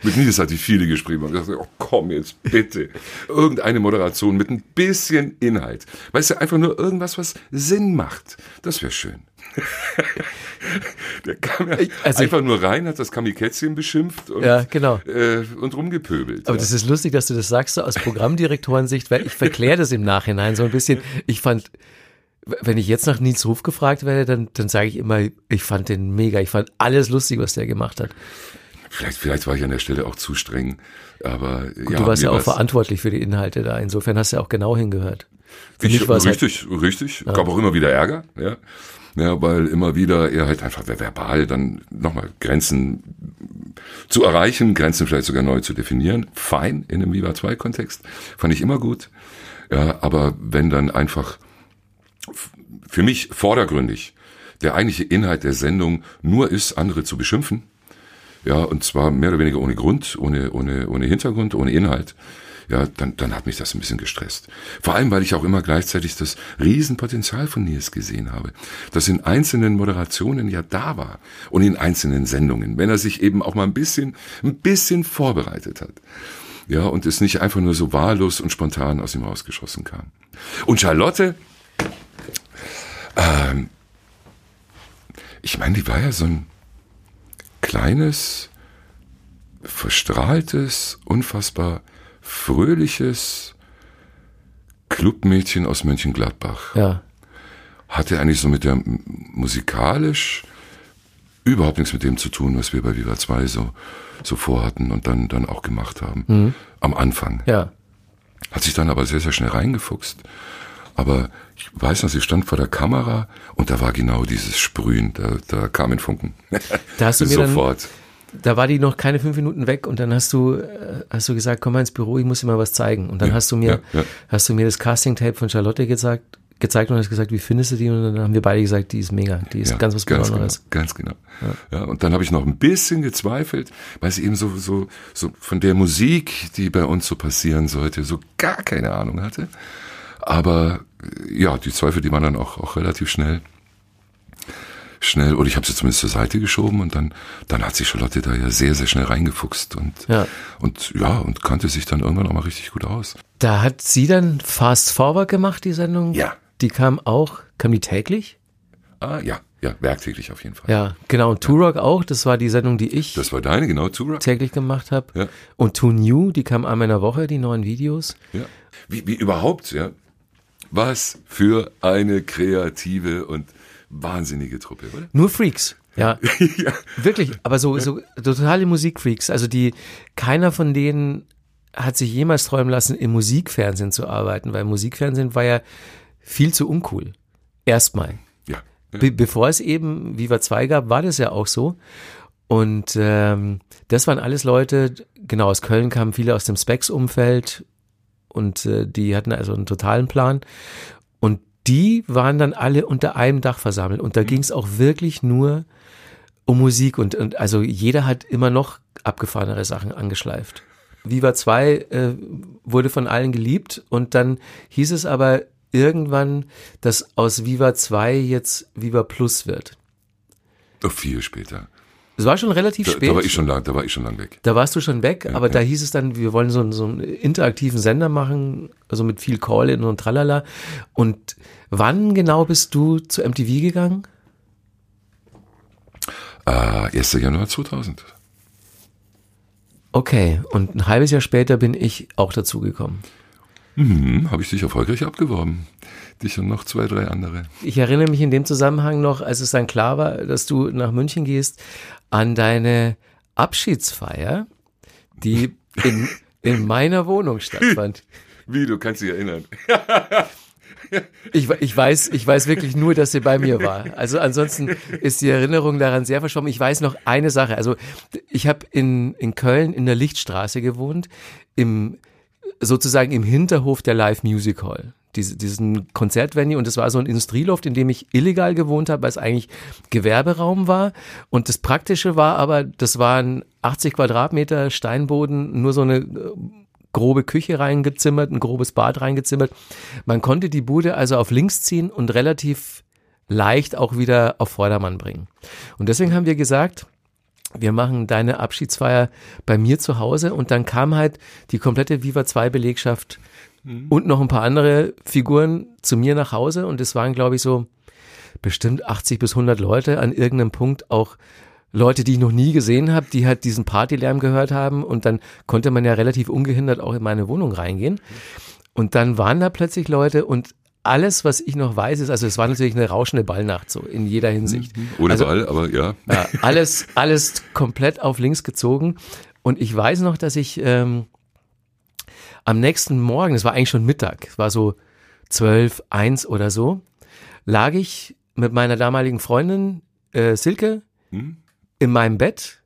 Mit Nils hatte ich viele Gespräche und dachte, oh komm jetzt bitte. Irgendeine Moderation mit ein bisschen Inhalt. Weißt du, einfach nur irgendwas, was Sinn macht. Das wäre schön. Der kam ja also einfach nur rein, hat das Kamikätzchen beschimpft und, ja, genau. äh, und rumgepöbelt. Aber ja. das ist lustig, dass du das sagst, so aus Programmdirektorensicht, weil ich verkläre das im Nachhinein so ein bisschen. Ich fand, wenn ich jetzt nach Nils Ruf gefragt werde, dann, dann sage ich immer, ich fand den mega, ich fand alles lustig, was der gemacht hat. Vielleicht, vielleicht war ich an der Stelle auch zu streng, aber Gut, ja, du warst ja auch verantwortlich für die Inhalte da. Insofern hast du ja auch genau hingehört. Für Ich, es halt, richtig, richtig. Gab auch immer wieder Ärger, ja. Ja, weil immer wieder er halt einfach verbal dann nochmal Grenzen zu erreichen, Grenzen vielleicht sogar neu zu definieren. Fein in einem Viva 2 Kontext. Fand ich immer gut. Ja, aber wenn dann einfach für mich vordergründig der eigentliche Inhalt der Sendung nur ist, andere zu beschimpfen, ja, und zwar mehr oder weniger ohne Grund, ohne, ohne, ohne Hintergrund, ohne Inhalt, ja, dann, dann hat mich das ein bisschen gestresst. Vor allem, weil ich auch immer gleichzeitig das Riesenpotenzial von Nils gesehen habe, das in einzelnen Moderationen ja da war und in einzelnen Sendungen, wenn er sich eben auch mal ein bisschen, ein bisschen vorbereitet hat. Ja, und es nicht einfach nur so wahllos und spontan aus ihm rausgeschossen kam. Und Charlotte, ähm, ich meine, die war ja so ein kleines, verstrahltes, unfassbar fröhliches Clubmädchen aus Mönchengladbach. ja. Hatte eigentlich so mit der musikalisch überhaupt nichts mit dem zu tun, was wir bei Viva 2 so, so vorhatten und dann, dann auch gemacht haben. Am Anfang. Ja. Hat sich dann aber sehr, sehr schnell reingefuchst. Aber ich weiß noch, sie stand vor der Kamera und da war genau dieses Sprühen, da, da kam ein Funken. Da hast du mir dann- Sofort. Da war die noch keine fünf Minuten weg und dann hast du, äh, hast du gesagt, komm mal ins Büro, ich muss dir mal was zeigen. Und dann Ja, hast du mir, ja, ja. hast du mir das Casting-Tape von Charlotte gezeigt, gezeigt und hast gesagt, wie findest du die? Und dann haben wir beide gesagt, die ist mega, die ist Ja, ganz was ganz Besonderes. Genau, ganz genau. Ja. und dann habe ich noch ein bisschen gezweifelt, weil sie eben so, so, so von der Musik, die bei uns so passieren sollte, so gar keine Ahnung hatte. Aber ja, die Zweifel, die waren dann auch, auch relativ schnell schnell, oder ich habe sie zumindest zur Seite geschoben und dann, dann hat sich Charlotte da ja sehr, sehr schnell reingefuchst und, Ja. und ja, und kannte sich dann irgendwann auch mal richtig gut aus. Da hat sie dann Fast Forward gemacht, die Sendung. Ja. Die kam auch, kam die täglich? Ah, ja, ja, werktäglich auf jeden Fall. Ja, genau. Und Turok auch, das war die Sendung, die ich Das war deine, genau, Tura. täglich gemacht habe. Ja. Und To New, die kam einmal in der Woche, die neuen Videos. Ja. Wie, wie überhaupt, ja. Was für eine kreative und wahnsinnige Truppe, oder? Nur Freaks. Ja, ja. wirklich. Aber so, so totale Musikfreaks. Also die, keiner von denen hat sich jemals träumen lassen, im Musikfernsehen zu arbeiten, weil Musikfernsehen war ja viel zu uncool. Erstmal. Ja. ja. Be bevor es eben Viva 2 gab, war das ja auch so. Und ähm, das waren alles Leute, genau, aus Köln kamen viele aus dem Specs-Umfeld und äh, die hatten also einen totalen Plan. Und die waren dann alle unter einem Dach versammelt. Und da ging es auch wirklich nur um Musik. Und, und also jeder hat immer noch abgefahrenere Sachen angeschleift. Viva 2 äh, wurde von allen geliebt und dann hieß es aber irgendwann, dass aus Viva 2 jetzt Viva Plus wird. Doch viel später. Es war schon relativ Da, spät. da war ich schon lang, da war ich schon lang weg. Da warst du schon weg, aber da hieß es dann, wir wollen so, einen- so einen interaktiven Sender machen, also mit viel Call-In und tralala. Und wann genau bist du zu MTV gegangen? Äh, 1. Januar 2000. Okay, und ein halbes Jahr später bin ich auch dazugekommen. Mhm, habe ich dich erfolgreich abgeworben. Dich und noch zwei, drei andere. Ich erinnere mich in dem Zusammenhang noch, als es dann klar war, dass du nach München gehst, an deine Abschiedsfeier, die in, in meiner Wohnung stattfand. Wie, du kannst dich erinnern. Ich, ich, weiß, ich weiß wirklich nur, dass sie bei mir war. Also ansonsten ist die Erinnerung daran sehr verschwommen. Ich weiß noch eine Sache. Also ich habe in, in Köln in der Lichtstraße gewohnt, im sozusagen im Hinterhof der Live Music Hall. Diese, diesen Konzertvenue und das war so ein Industrieloft, in dem ich illegal gewohnt habe, weil es eigentlich Gewerberaum war. Und das Praktische war aber, das waren 80 Quadratmeter Steinboden, nur so eine äh, grobe Küche reingezimmert, ein grobes Bad reingezimmert. Man konnte die Bude also auf links ziehen und relativ leicht auch wieder auf Vordermann bringen. Und deswegen haben wir gesagt, wir machen deine Abschiedsfeier bei mir zu Hause und dann kam halt die komplette Viva 2 Belegschaft mhm. und noch ein paar andere Figuren zu mir nach Hause und es waren glaube ich so bestimmt 80 bis 100 Leute an irgendeinem Punkt auch Leute, die ich noch nie gesehen habe, die halt diesen Partylärm gehört haben und dann konnte man ja relativ ungehindert auch in meine Wohnung reingehen. Und dann waren da plötzlich Leute und alles, was ich noch weiß, ist, also es war natürlich eine rauschende Ballnacht, so in jeder Hinsicht. Mhm. Ohne also, Ball, aber ja. ja. Alles, alles komplett auf links gezogen. Und ich weiß noch, dass ich ähm, am nächsten Morgen, es war eigentlich schon Mittag, es war so zwölf, eins oder so, lag ich mit meiner damaligen Freundin äh, Silke hm? in meinem Bett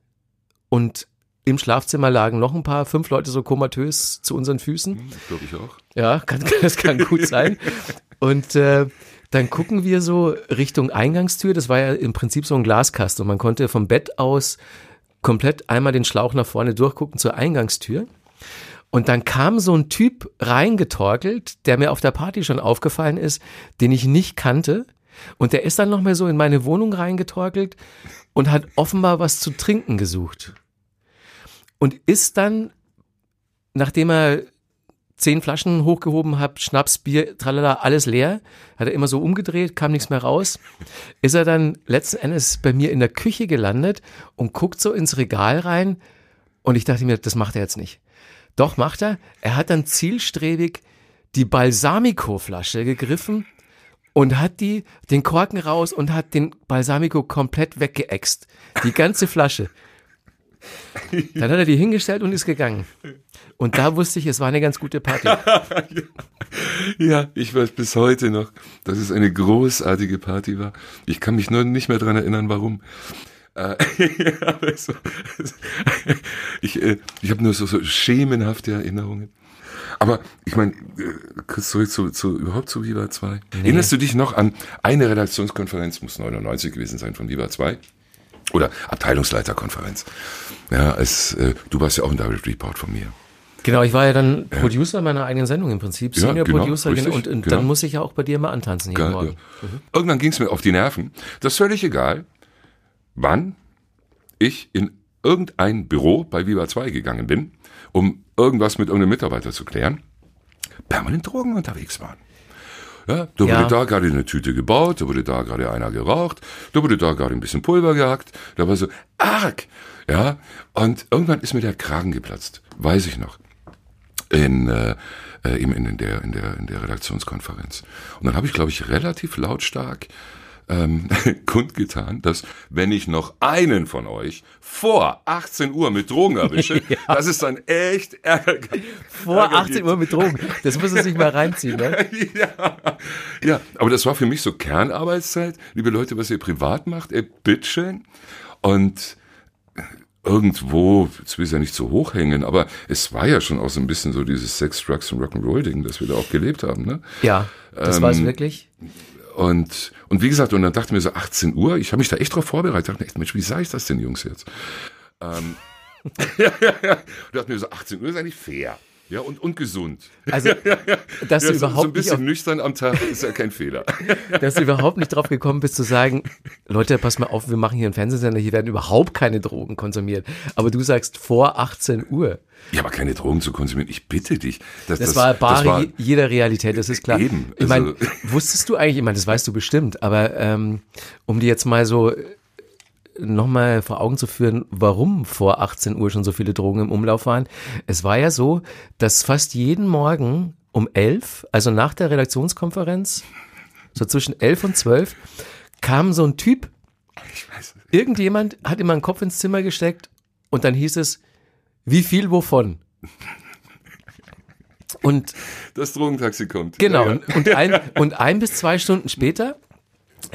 und im Schlafzimmer lagen noch ein paar, fünf Leute so komatös zu unseren Füßen. Hm, Glaube ich auch. Ja, kann, das kann gut sein. Und äh, dann gucken wir so Richtung Eingangstür. Das war ja im Prinzip so ein Glaskasten und man konnte vom Bett aus komplett einmal den Schlauch nach vorne durchgucken zur Eingangstür. Und dann kam so ein Typ reingetorkelt, der mir auf der Party schon aufgefallen ist, den ich nicht kannte. Und der ist dann noch mal so in meine Wohnung reingetorkelt und hat offenbar was zu trinken gesucht. Und ist dann, nachdem er zehn Flaschen hochgehoben hat, Schnaps, Bier, tralala, alles leer, hat er immer so umgedreht, kam nichts mehr raus, ist er dann letzten Endes bei mir in der Küche gelandet und guckt so ins Regal rein und ich dachte mir, das macht er jetzt nicht. Doch macht er. Er hat dann zielstrebig die Balsamico-Flasche gegriffen und hat die, den Korken raus und hat den Balsamico komplett weggeext. Die ganze Flasche. Dann hat er die hingestellt und ist gegangen. Und da wusste ich, es war eine ganz gute Party. ja, ich weiß bis heute noch, dass es eine großartige Party war. Ich kann mich nur nicht mehr dran erinnern, warum. Äh, ich äh, ich habe nur so, so schemenhafte Erinnerungen. Aber ich meine, äh, zurück zu, zu überhaupt zu Viva 2. Nee. Erinnerst du dich noch an eine Redaktionskonferenz, muss 99 gewesen sein von Viva 2? Oder Abteilungsleiterkonferenz. Ja, als äh, du warst ja auch ein Direct Report von mir. Genau, ich war ja dann Producer meiner eigenen Sendung im Prinzip, Senior ja, genau, Producer richtig, und, und genau. dann muss ich ja auch bei dir mal antanzen jeden Morgen. Ja. Mhm. Irgendwann ging es mir auf die Nerven. Das ist völlig egal, wann ich in irgendein Büro bei Viva 2 gegangen bin, um irgendwas mit irgendeinem Mitarbeiter zu klären, permanent Drogen unterwegs waren. Ja, da ja. wurde da gerade eine Tüte gebaut, da wurde da gerade einer geraucht, da wurde da gerade ein bisschen Pulver gehackt, da war so arg, ja, und irgendwann ist mir der Kragen geplatzt, weiß ich noch, in, äh, äh in, in, der, in, der, in der Redaktionskonferenz. Und dann habe ich, glaube ich, relativ lautstark ähm, kundgetan, dass wenn ich noch einen von euch vor 18 Uhr mit Drogen erwische, ja. das ist dann echt Ärger. Vor Ärger 18 Uhr mit Drogen, das muss man sich mal reinziehen, ne? ja. ja, aber das war für mich so Kernarbeitszeit. Liebe Leute, was ihr privat macht, ey, bitteschön. Und irgendwo, jetzt will ich ja nicht so hoch hängen, aber es war ja schon auch so ein bisschen so dieses Sex, Drugs und Rock'n'Roll-Ding, das wir da auch gelebt haben, ne? Ja, das ähm, war es wirklich. Und, und wie gesagt, und dann dachte ich mir so 18 Uhr, ich habe mich da echt drauf vorbereitet, dachte mir echt, Mensch, wie sage ich das denn, Jungs, jetzt? Ähm, ja, ja. Und dachte mir so, 18 Uhr ist eigentlich fair. Ja, und, und gesund. Also, dass ja, du überhaupt so ein bisschen nüchtern am Tag ist ja kein Fehler. dass du überhaupt nicht drauf gekommen bist zu sagen, Leute, pass mal auf, wir machen hier einen Fernsehsender, hier werden überhaupt keine Drogen konsumiert. Aber du sagst vor 18 Uhr. Ja, aber keine Drogen zu konsumieren, ich bitte dich. Das, das, das war bare das war, jeder Realität, das ist klar. Eben. Ich meine, also wusstest du eigentlich, ich meine, das weißt du bestimmt, aber ähm, um dir jetzt mal so nochmal vor Augen zu führen, warum vor 18 Uhr schon so viele Drogen im Umlauf waren. Es war ja so, dass fast jeden Morgen um elf, also nach der Redaktionskonferenz, so zwischen elf und zwölf, kam so ein Typ. Ich weiß. Irgendjemand hat ihm einen Kopf ins Zimmer gesteckt und dann hieß es, wie viel wovon? Und Das Drogentaxi kommt. Genau. Ja, ja. Und, ein, und ein bis zwei Stunden später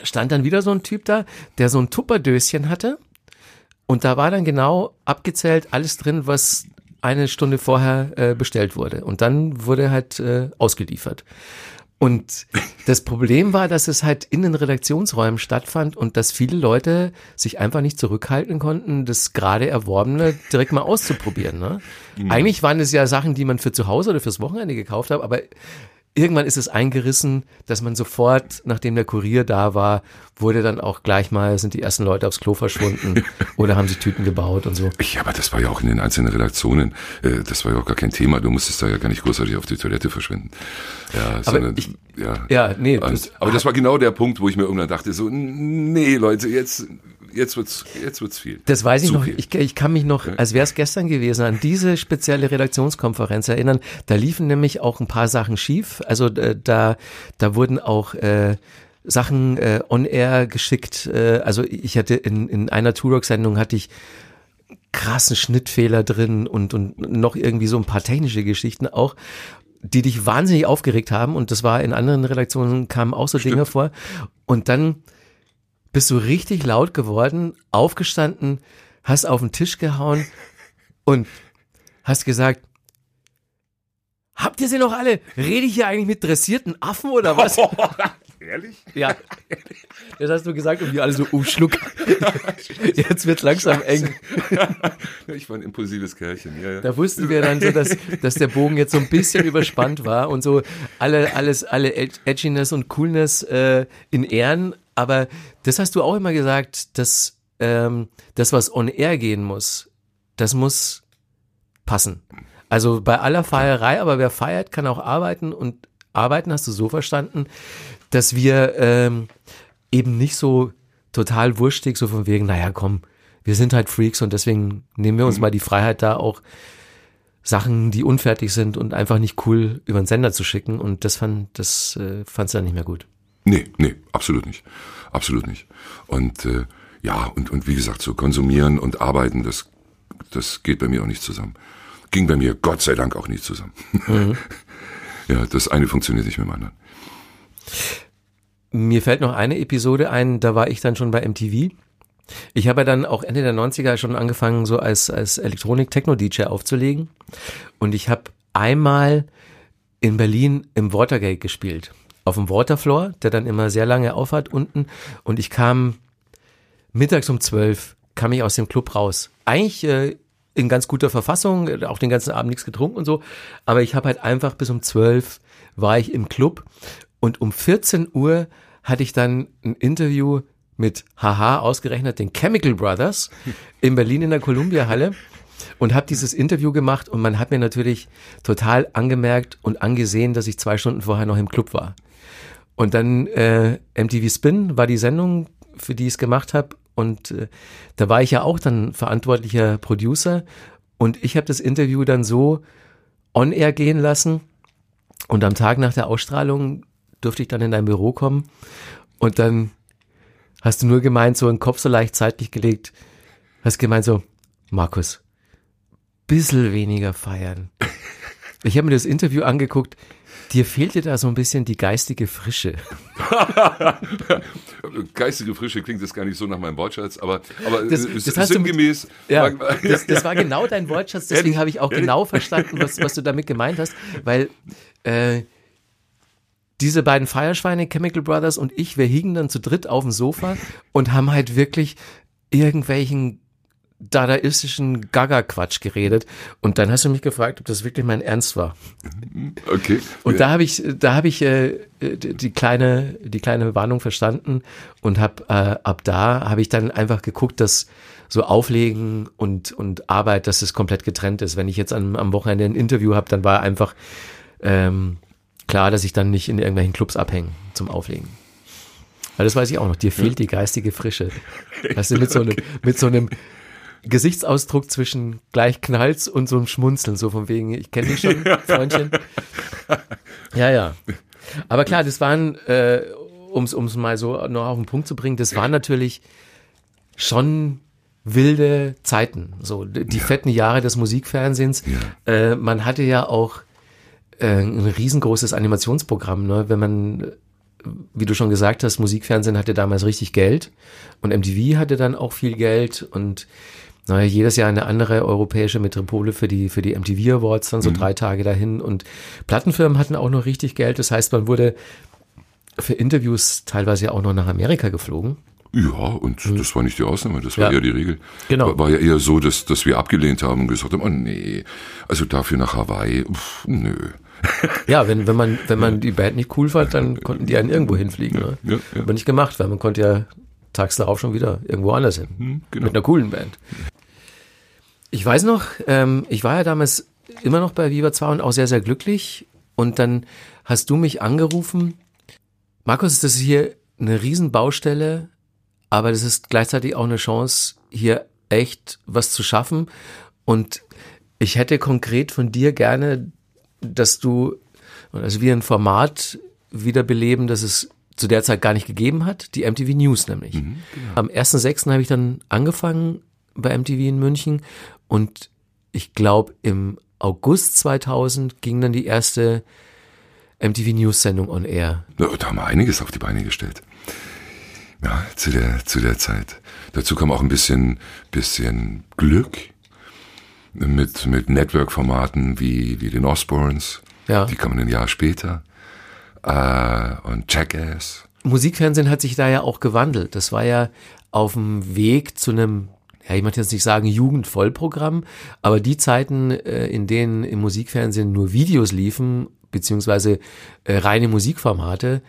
stand dann wieder so ein Typ da, der so ein Tupperdöschen hatte. Und da war dann genau abgezählt alles drin, was eine Stunde vorher äh, bestellt wurde. Und dann wurde halt äh, ausgeliefert. Und das Problem war, dass es halt in den Redaktionsräumen stattfand und dass viele Leute sich einfach nicht zurückhalten konnten, das gerade Erworbene direkt mal auszuprobieren. Ne? Eigentlich waren es ja Sachen, die man für zu Hause oder fürs Wochenende gekauft hat, aber irgendwann ist es eingerissen, dass man sofort, nachdem der Kurier da war, wurde dann auch gleich mal, sind die ersten Leute aufs Klo verschwunden oder haben sich Tüten gebaut und so. Ja, aber das war ja auch in den einzelnen Redaktionen, äh, das war ja auch gar kein Thema. Du musstest da ja gar nicht großartig auf die Toilette verschwinden. Ja, sondern, ich- ja. Ja, nee, Und, das- aber das war genau der Punkt, wo ich mir irgendwann dachte, so, nee, Leute, jetzt, jetzt wird's, jetzt wird's viel. Das weiß ich Zu noch. Ich, ich kann mich noch, als wäre es gestern gewesen, an diese spezielle Redaktionskonferenz erinnern. Da liefen nämlich auch ein paar Sachen schief. Also äh, da, da wurden auch äh, Sachen äh, on air geschickt. Äh, also ich hatte in, in einer Turok-Sendung hatte ich krassen Schnittfehler drin und, und noch irgendwie so ein paar technische Geschichten auch, die dich wahnsinnig aufgeregt haben. Und das war in anderen Redaktionen kamen auch so Dinge vor. Und dann bist du richtig laut geworden, aufgestanden, hast auf den Tisch gehauen und hast gesagt, habt ihr sie noch alle? Rede ich hier eigentlich mit dressierten Affen oder was? Ehrlich? Ja. Das hast du gesagt und wir alle so, oh Schluck. Jetzt wird langsam eng. Ich war ein impulsives Kerlchen, ja, ja. Da wussten wir dann so, dass, dass der Bogen jetzt so ein bisschen überspannt war und so alle, alles, alle Ed- Edginess und Coolness äh, in Ehren. Aber das hast du auch immer gesagt, dass ähm, das, was on air gehen muss, das muss passen. Also bei aller Feierei, aber wer feiert, kann auch arbeiten und arbeiten hast du so verstanden, dass wir ähm, eben nicht so total wurstig, so von wegen, naja, komm, wir sind halt Freaks und deswegen nehmen wir uns mal die Freiheit da auch Sachen, die unfertig sind und einfach nicht cool über den Sender zu schicken und das fand das äh, fand's dann nicht mehr gut. Nee, nee, absolut nicht. Absolut nicht. Und äh, ja, und, und wie gesagt, so konsumieren und arbeiten, das, das geht bei mir auch nicht zusammen. Ging bei mir Gott sei Dank auch nicht zusammen. ja, das eine funktioniert nicht mit dem anderen. Mir fällt noch eine Episode ein, da war ich dann schon bei MTV. Ich habe ja dann auch Ende der 90er schon angefangen, so als, als Elektronik-Techno-DJ aufzulegen. Und ich habe einmal in Berlin im Watergate gespielt. Auf dem Waterfloor, der dann immer sehr lange aufhat unten. Und ich kam mittags um zwölf, kam ich aus dem Club raus. Eigentlich äh, in ganz guter Verfassung, auch den ganzen Abend nichts getrunken und so. Aber ich habe halt einfach bis um zwölf war ich im Club. Und um 14 Uhr hatte ich dann ein Interview mit Haha ausgerechnet den Chemical Brothers in Berlin in der Columbia Halle und habe dieses Interview gemacht und man hat mir natürlich total angemerkt und angesehen, dass ich zwei Stunden vorher noch im Club war. Und dann äh, MTV Spin war die Sendung, für die ich es gemacht habe und äh, da war ich ja auch dann verantwortlicher Producer. Und ich habe das Interview dann so on air gehen lassen. Und am Tag nach der Ausstrahlung durfte ich dann in dein Büro kommen. Und dann hast du nur gemeint, so den Kopf so leicht zeitlich gelegt, hast gemeint so, Markus, bissel weniger feiern. Ich habe mir das Interview angeguckt, dir fehlte da so ein bisschen die geistige Frische. Geistige Frische klingt das gar nicht so nach meinem Wortschatz, aber, aber Das- äh, das hast du sinngemäß. Ja, mag- das, das war genau dein Wortschatz, deswegen habe ich auch genau verstanden, was, was du damit gemeint hast, weil äh, diese beiden Feierschweine, Chemical Brothers und ich, wir hingen dann zu dritt auf dem Sofa und haben halt wirklich irgendwelchen dadaistischen Gaga-Quatsch geredet. Und dann hast du mich gefragt, ob das wirklich mein Ernst war. Okay. Und da habe ich, da habe ich äh, die die kleine, die kleine Warnung verstanden und habe äh, ab da habe ich dann einfach geguckt, dass so Auflegen und und Arbeit, dass es komplett getrennt ist. Wenn ich jetzt am, am Wochenende ein Interview habe, dann war einfach ähm, klar, dass ich dann nicht in irgendwelchen Clubs abhänge zum Auflegen. Weil das weiß ich auch noch. Dir fehlt die geistige Frische. Weißt du, mit so einem, mit so einem Gesichtsausdruck zwischen gleich Knalls und so einem Schmunzeln, so von wegen, ich kenne dich schon, Freundchen. Ja, ja. Aber klar, das waren, äh, um es mal so noch auf den Punkt zu bringen, das waren natürlich schon wilde Zeiten, so die ja. fetten Jahre des Musikfernsehens. Ja. Äh, man hatte ja auch äh, ein riesengroßes Animationsprogramm, ne? wenn man wie du schon gesagt hast, Musikfernsehen hatte damals richtig Geld und MTV hatte dann auch viel Geld und naja, jedes Jahr eine andere europäische Metropole für die, für die MTV Awards, dann so mhm. drei Tage dahin und Plattenfirmen hatten auch noch richtig Geld. Das heißt, man wurde für Interviews teilweise auch noch nach Amerika geflogen. Ja, und mhm. das war nicht die Ausnahme, das war ja. eher die Regel. Genau. War, war, ja eher so, dass, dass wir abgelehnt haben und gesagt haben, oh nee, also dafür nach Hawaii, pff, nö. Ja, wenn, wenn man, wenn man die Band nicht cool fand, dann konnten die einen irgendwo hinfliegen. Ne? Ja, ja. Aber nicht gemacht, weil man konnte ja tags darauf schon wieder irgendwo anders hin. Mhm, genau. Mit einer coolen Band. Ich weiß noch, ähm, ich war ja damals immer noch bei Viva 2 und auch sehr, sehr glücklich. Und dann hast du mich angerufen. Markus, das ist hier eine Riesenbaustelle, aber das ist gleichzeitig auch eine Chance, hier echt was zu schaffen. Und ich hätte konkret von dir gerne dass du, also wir ein Format wiederbeleben, das es zu der Zeit gar nicht gegeben hat, die MTV News nämlich. Mhm, genau. Am 1.6. habe ich dann angefangen bei MTV in München und ich glaube im August 2000 ging dann die erste MTV News Sendung on Air. Ja, da haben wir einiges auf die Beine gestellt. Ja, zu der, zu der Zeit. Dazu kam auch ein bisschen, bisschen Glück mit, mit Network-Formaten wie, wie den Osborns. Ja. Die kamen ein Jahr später. Äh, und Jackass. Musikfernsehen hat sich da ja auch gewandelt. Das war ja auf dem Weg zu einem, ja, ich möchte jetzt nicht sagen Jugendvollprogramm, aber die Zeiten, äh, in denen im Musikfernsehen nur Videos liefen, beziehungsweise äh, reine Musikformate,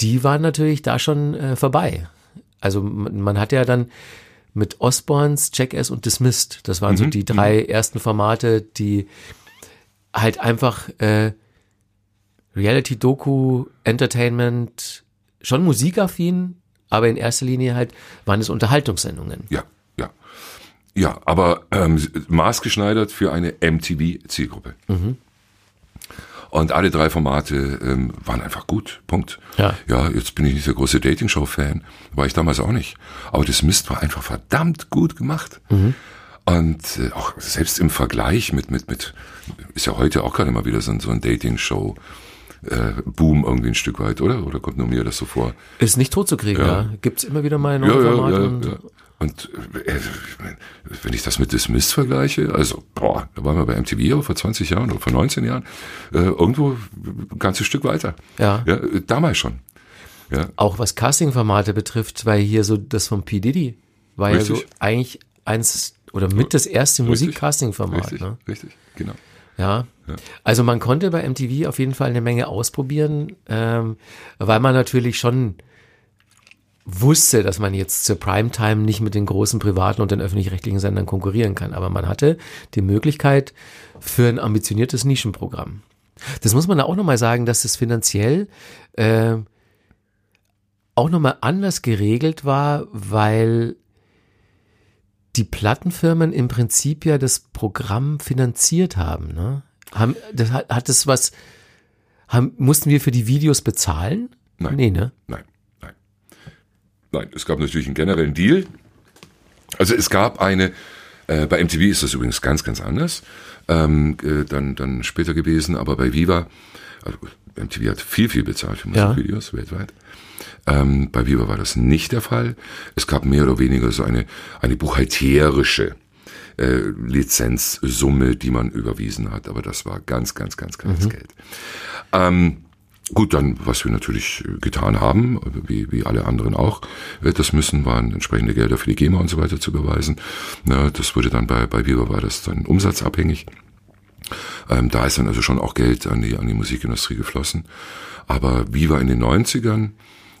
die waren natürlich da schon äh, vorbei. Also man, man hat ja dann mit Osborns, Jackass und Dismissed. Das waren mhm. so die drei mhm. ersten Formate, die halt einfach äh, Reality-Doku, Entertainment, schon musikaffin, aber in erster Linie halt waren es Unterhaltungssendungen. Ja, ja. Aber ähm, maßgeschneidert für eine MTV-Zielgruppe. Mhm. Und alle drei Formate ähm, waren einfach gut. Punkt. Ja. ja, jetzt bin ich nicht der große Dating-Show-Fan. War ich damals auch nicht. Aber das Mist war einfach verdammt gut gemacht. Mhm. Und äh, auch selbst im Vergleich mit, mit, mit, ist ja heute auch gerade mal wieder so, so ein Dating-Show. Äh, Boom irgendwie ein Stück weit, oder? Oder kommt nur mir das so vor? Ist nicht tot zu kriegen, ja. ja. Gibt's immer wieder mal neue ja, Formate. Ja, ja, ja. Und äh, wenn ich das mit Dismissed vergleiche, also, boah, da waren wir bei MTV vor 20 Jahren oder vor 19 Jahren, äh, irgendwo ein ganzes Stück weiter. Ja. ja damals schon. Ja. Auch was Casting-Formate betrifft, weil hier so das von P. Diddy war richtig. ja so eigentlich eins oder mit das erste Musik-Casting-Format. Richtig, ne? richtig, genau. Ja. ja. Also man konnte bei MTV auf jeden Fall eine Menge ausprobieren, ähm, weil man natürlich schon wusste, dass man jetzt zur Primetime nicht mit den großen privaten und den öffentlich-rechtlichen Sendern konkurrieren kann. Aber man hatte die Möglichkeit für ein ambitioniertes Nischenprogramm. Das muss man auch nochmal sagen, dass es finanziell äh, auch nochmal anders geregelt war, weil die Plattenfirmen im Prinzip ja das Programm finanziert haben. Ne? haben das hat, hat das was, haben, mussten wir für die Videos bezahlen? Nein. Nee, ne? Nein. Nein, es gab natürlich einen generellen Deal. Also es gab eine, äh, bei MTV ist das übrigens ganz, ganz anders, ähm, äh, dann, dann später gewesen, aber bei Viva, also MTV hat viel, viel bezahlt für Musikvideos ja. weltweit. Ähm, bei Viva war das nicht der Fall. Es gab mehr oder weniger so eine, eine buchhalterische äh, Lizenzsumme, die man überwiesen hat, aber das war ganz, ganz, ganz kleines mhm. Geld. Ähm, Gut, dann, was wir natürlich äh, getan haben, wie, wie alle anderen auch, äh, das müssen waren entsprechende Gelder für die GEMA und so weiter zu beweisen. Das wurde dann bei, bei Viva war das dann umsatzabhängig. Ähm, da ist dann also schon auch Geld an die, an die Musikindustrie geflossen. Aber Viva in den 90ern,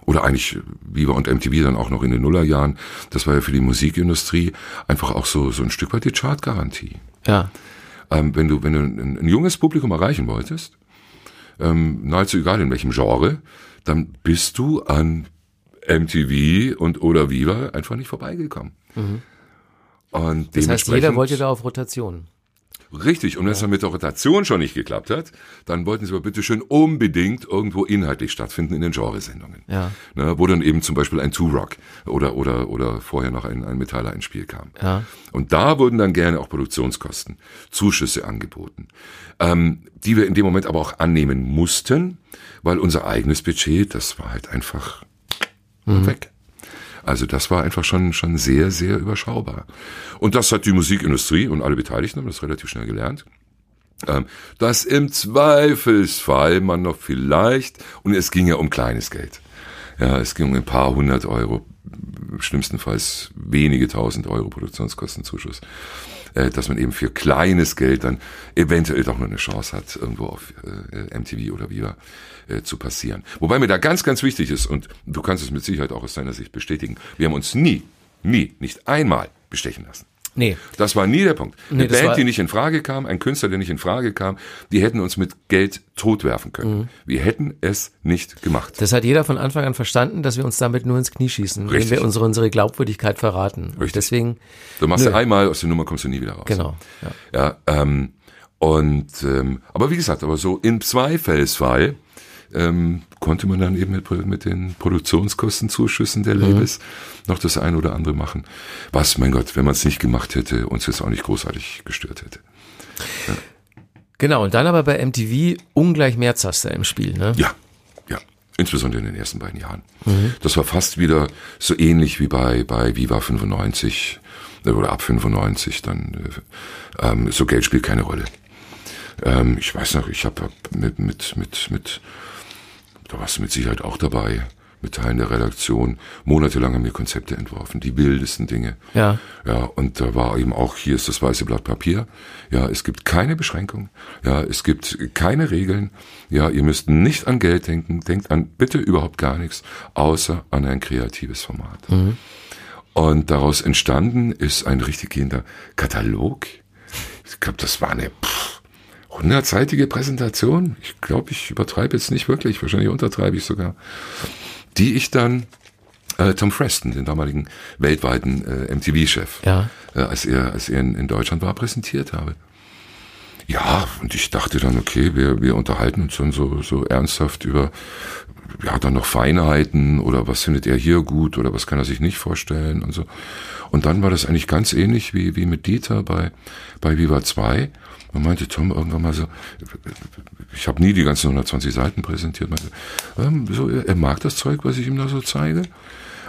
oder eigentlich Viva und MTV dann auch noch in den Nullerjahren, das war ja für die Musikindustrie einfach auch so, so ein Stück weit die Chartgarantie. Ja. Ähm, wenn du, wenn du ein, ein junges Publikum erreichen wolltest, ähm, nahezu egal in welchem Genre, dann bist du an MTV und oder Viva einfach nicht vorbeigekommen. Mhm. Und das heißt, jeder wollte da auf Rotation. Richtig, und wenn es dann mit der Rotation schon nicht geklappt hat, dann wollten sie aber bitte schön unbedingt irgendwo inhaltlich stattfinden in den Genresendungen. Ja. Ne, wo dann eben zum Beispiel ein Two-Rock oder, oder, oder vorher noch ein, ein Metaller ins Spiel kam. Ja. Und da wurden dann gerne auch Produktionskosten, Zuschüsse angeboten, ähm, die wir in dem Moment aber auch annehmen mussten, weil unser eigenes Budget, das war halt einfach weg. Also das war einfach schon, schon sehr, sehr überschaubar. Und das hat die Musikindustrie und alle Beteiligten haben das relativ schnell gelernt. Ähm, dass im Zweifelsfall man noch vielleicht, und es ging ja um kleines Geld. Ja, es ging um ein paar hundert Euro, schlimmstenfalls wenige tausend Euro Produktionskostenzuschuss, äh, dass man eben für kleines Geld dann eventuell doch noch eine Chance hat, irgendwo auf äh, MTV oder Viva äh, zu passieren. Wobei mir da ganz, ganz wichtig ist, und du kannst es mit Sicherheit auch aus deiner Sicht bestätigen, wir haben uns nie, nie, nicht einmal bestechen lassen. Nee. Das war nie der Punkt. Eine Nee, Band, die nicht in Frage kam, ein Künstler, der nicht in Frage kam, die hätten uns mit Geld totwerfen können. Mhm. Wir hätten es nicht gemacht. Das hat jeder von Anfang an verstanden, dass wir uns damit nur ins Knie schießen, Richtig. wir unsere, unsere Glaubwürdigkeit verraten. Richtig. deswegen, Du machst Nö. einmal aus der Nummer, kommst du nie wieder raus. genau. Ja. Ja, ähm, und ähm, aber wie gesagt, aber so im Zweifelsfall ähm, konnte man dann eben mit, mit den Produktionskostenzuschüssen der Labels noch das ein oder andere machen. Was, mein Gott, wenn man es nicht gemacht hätte, uns jetzt auch nicht großartig gestört hätte. Genau, und dann aber bei MTV ungleich Mehrzaster im Spiel, ne? Ja, ja. Insbesondere in den ersten beiden Jahren. Das war fast wieder so ähnlich wie bei, bei Viva 95 äh, oder ab 95 dann. Äh, ähm, so Geld spielt keine Rolle. Ähm, ich weiß noch, ich habe mit, mit, mit, mit, da warst du mit Sicherheit auch dabei, mit Teilen der Redaktion. Monatelang haben wir Konzepte entworfen, die wildesten Dinge. Ja. Ja, und da war eben auch, hier ist das weiße Blatt Papier. Ja, es gibt keine Beschränkung. Ja, es gibt keine Regeln. Ja, ihr müsst nicht an Geld denken. Denkt an bitte überhaupt gar nichts, außer an ein kreatives Format. Und daraus entstanden ist ein richtig gehender Katalog. Ich glaube, das war eine pff, hundertseitige Präsentation. Ich glaube, ich übertreibe jetzt nicht wirklich. Wahrscheinlich untertreibe ich sogar. Die ich dann äh, Tom Freston, den damaligen weltweiten äh, MTV-Chef, Ja. äh, als er, als er in, in Deutschland war, präsentiert habe. Ja, und ich dachte dann, okay, wir, wir unterhalten uns dann so, so ernsthaft über, ja, dann noch Feinheiten oder was findet er hier gut oder was kann er sich nicht vorstellen und so. Und dann war das eigentlich ganz ähnlich wie, wie mit Dieter bei, bei Viva 2. Und meinte Tom irgendwann mal so, ich habe nie die ganzen 120 Seiten präsentiert, meinte, ähm, so, er, er mag das Zeug, was ich ihm da so zeige.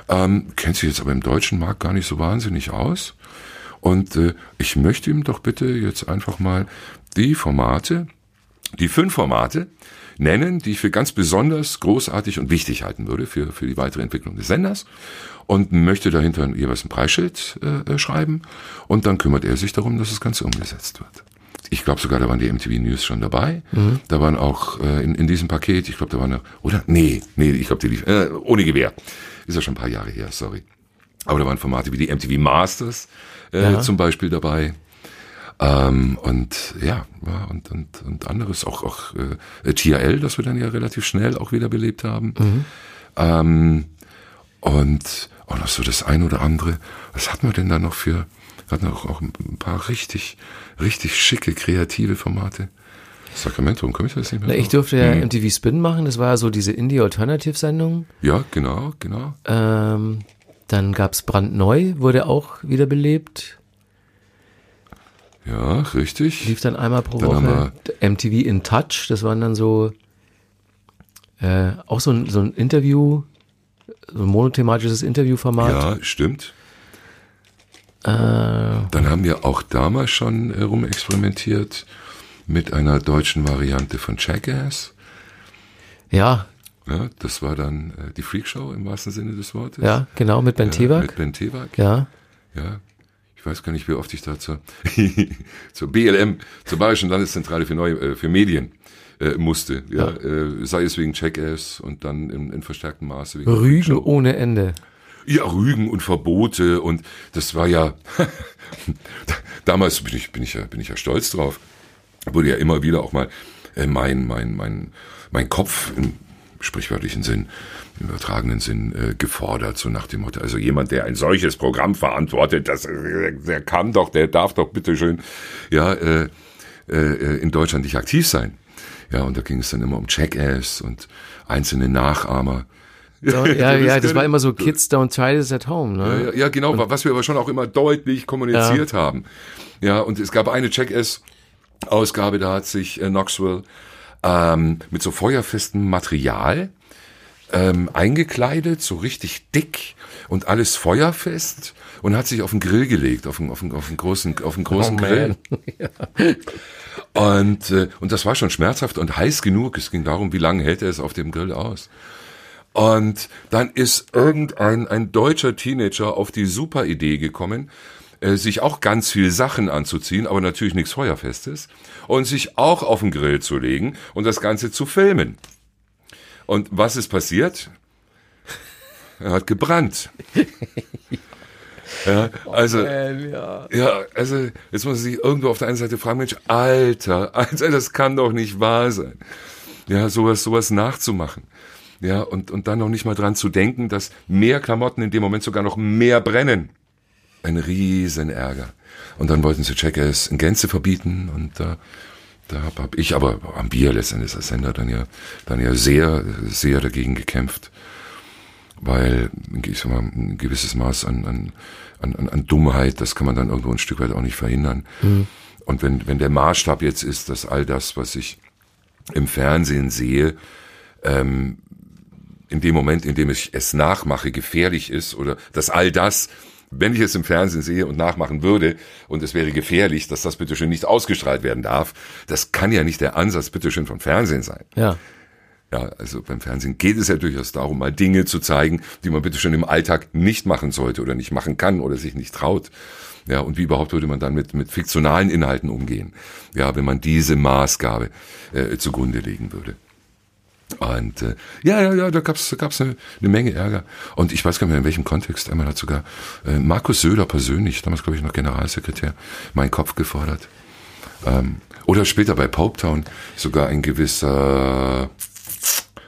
Ähm, kennt sich jetzt aber im deutschen Markt gar nicht so wahnsinnig aus. Und äh, ich möchte ihm doch bitte jetzt einfach mal die Formate, die fünf Formate nennen, die ich für ganz besonders großartig und wichtig halten würde für, für die weitere Entwicklung des Senders und möchte dahinter jeweils ein Preisschild äh, äh, schreiben und dann kümmert er sich darum, dass das Ganze umgesetzt wird. Ich glaube sogar, da waren die MTV News schon dabei. Da waren auch äh, in, in diesem Paket, ich glaube, da waren noch, oder? Nee, nee, ich glaube, die lief, äh, ohne Gewehr. Ist ja schon ein paar Jahre her, sorry. Aber da waren Formate wie die MTV Masters äh, Ja. zum Beispiel dabei. Ähm, und ja, ja und, und, und anderes, auch, auch äh, TRL, das wir dann ja relativ schnell auch wieder belebt haben. Ähm, und auch noch so das ein oder andere. Was hatten wir denn da noch für, wir hatten auch, auch ein paar richtig, richtig schicke, kreative Formate. Sacramento, komme ich das nicht mehr Na, ich durfte ja Mhm. MTV Spin machen, das war ja so diese Indie-Alternative-Sendung. Ja, genau, genau. Ähm, dann gab's Brandneu, wurde auch wiederbelebt. Ja, richtig. Lief dann einmal pro Dann Woche. MTV in Touch, das waren dann so äh, auch so ein, so ein Interview, so ein monothematisches Interviewformat. Ja, stimmt. Äh, Dann haben wir auch damals schon äh, rumexperimentiert mit einer deutschen Variante von Jackass. ja, Ja, das war dann äh, die Freakshow im wahrsten Sinne des Wortes. ja, genau, mit Ben Ja, Tewak. Mit Ben Tewak. Ja, Ja. Ich weiß gar nicht, wie oft ich da zur, zur BLM, zur Bayerischen Landeszentrale für Neue, äh, für Medien äh, musste. Ja, Äh, sei es wegen Jackass und dann in, in verstärktem Maße wegen Rügen ohne Ende. Ja, Rügen und Verbote und das war ja damals bin ich bin ich ja bin ich ja stolz drauf. Wurde ja immer wieder auch mal äh, mein mein mein mein Kopf im sprichwörtlichen Sinn, im übertragenen Sinn äh, gefordert, so nach dem Motto, also jemand, der ein solches Programm verantwortet, das, äh, der kann doch, der darf doch bitteschön, ja, äh, äh, in Deutschland nicht aktiv sein. Ja, und da ging es dann immer um Jackass und einzelne Nachahmer. Ja, ja, ja, das war immer so Kids don't try this at home. Ne? Ja, ja, genau, und, was wir aber schon auch immer deutlich kommuniziert ja. haben. Ja, und es gab eine Jackass-Ausgabe, da hat sich äh, Knoxville ähm, mit so feuerfestem Material ähm, eingekleidet, so richtig dick und alles feuerfest und hat sich auf den Grill gelegt, auf einen, auf einen, auf einen großen, auf einen großen oh, Grill. ja. Und, äh, und das war schon schmerzhaft und heiß genug. Es ging darum, wie lange hält er es auf dem Grill aus. Und dann ist irgendein ein deutscher Teenager auf die super Idee gekommen, äh, sich auch ganz viel Sachen anzuziehen, aber natürlich nichts Feuerfestes, und sich auch auf den Grill zu legen und das Ganze zu filmen. Und was ist passiert? Er hat gebrannt. Ja, also, ja. ja, also jetzt muss man sich irgendwo auf der einen Seite fragen, Mensch, Alter, Alter, das kann doch nicht wahr sein. Ja, sowas, sowas nachzumachen. Ja, und, und dann noch nicht mal dran zu denken, dass mehr Klamotten in dem Moment sogar noch mehr brennen. Ein riesen Ärger. Und dann wollten sie Checkers in Gänze verbieten und äh, da habe hab ich aber am Bier letztendlich als Sender dann ja, dann ja sehr, sehr dagegen gekämpft. Weil, ich sag mal, ein gewisses Maß an, an, an, an Dummheit, das kann man dann irgendwo ein Stück weit auch nicht verhindern. Mhm. Und wenn, wenn der Maßstab jetzt ist, dass all das, was ich im Fernsehen sehe, ähm, in dem Moment, in dem ich es nachmache, gefährlich ist oder dass all das, wenn ich es im Fernsehen sehe und nachmachen würde und es wäre gefährlich, dass das bitteschön nicht ausgestrahlt werden darf, das kann ja nicht der Ansatz bitteschön von Fernsehen sein. Ja. Ja, also beim Fernsehen geht es ja durchaus darum, mal Dinge zu zeigen, die man bitteschön im Alltag nicht machen sollte oder nicht machen kann oder sich nicht traut. Ja, und wie überhaupt würde man dann mit, mit fiktionalen Inhalten umgehen? Ja, wenn man diese Maßgabe äh, zugrunde legen würde. Und äh, ja, ja, ja, da gab's da gab's eine, eine Menge Ärger. Und ich weiß gar nicht mehr, in welchem Kontext. Einmal hat sogar äh, Markus Söder persönlich, damals glaube ich noch Generalsekretär, meinen Kopf gefordert. Ähm, oder später bei Popetown sogar ein gewisser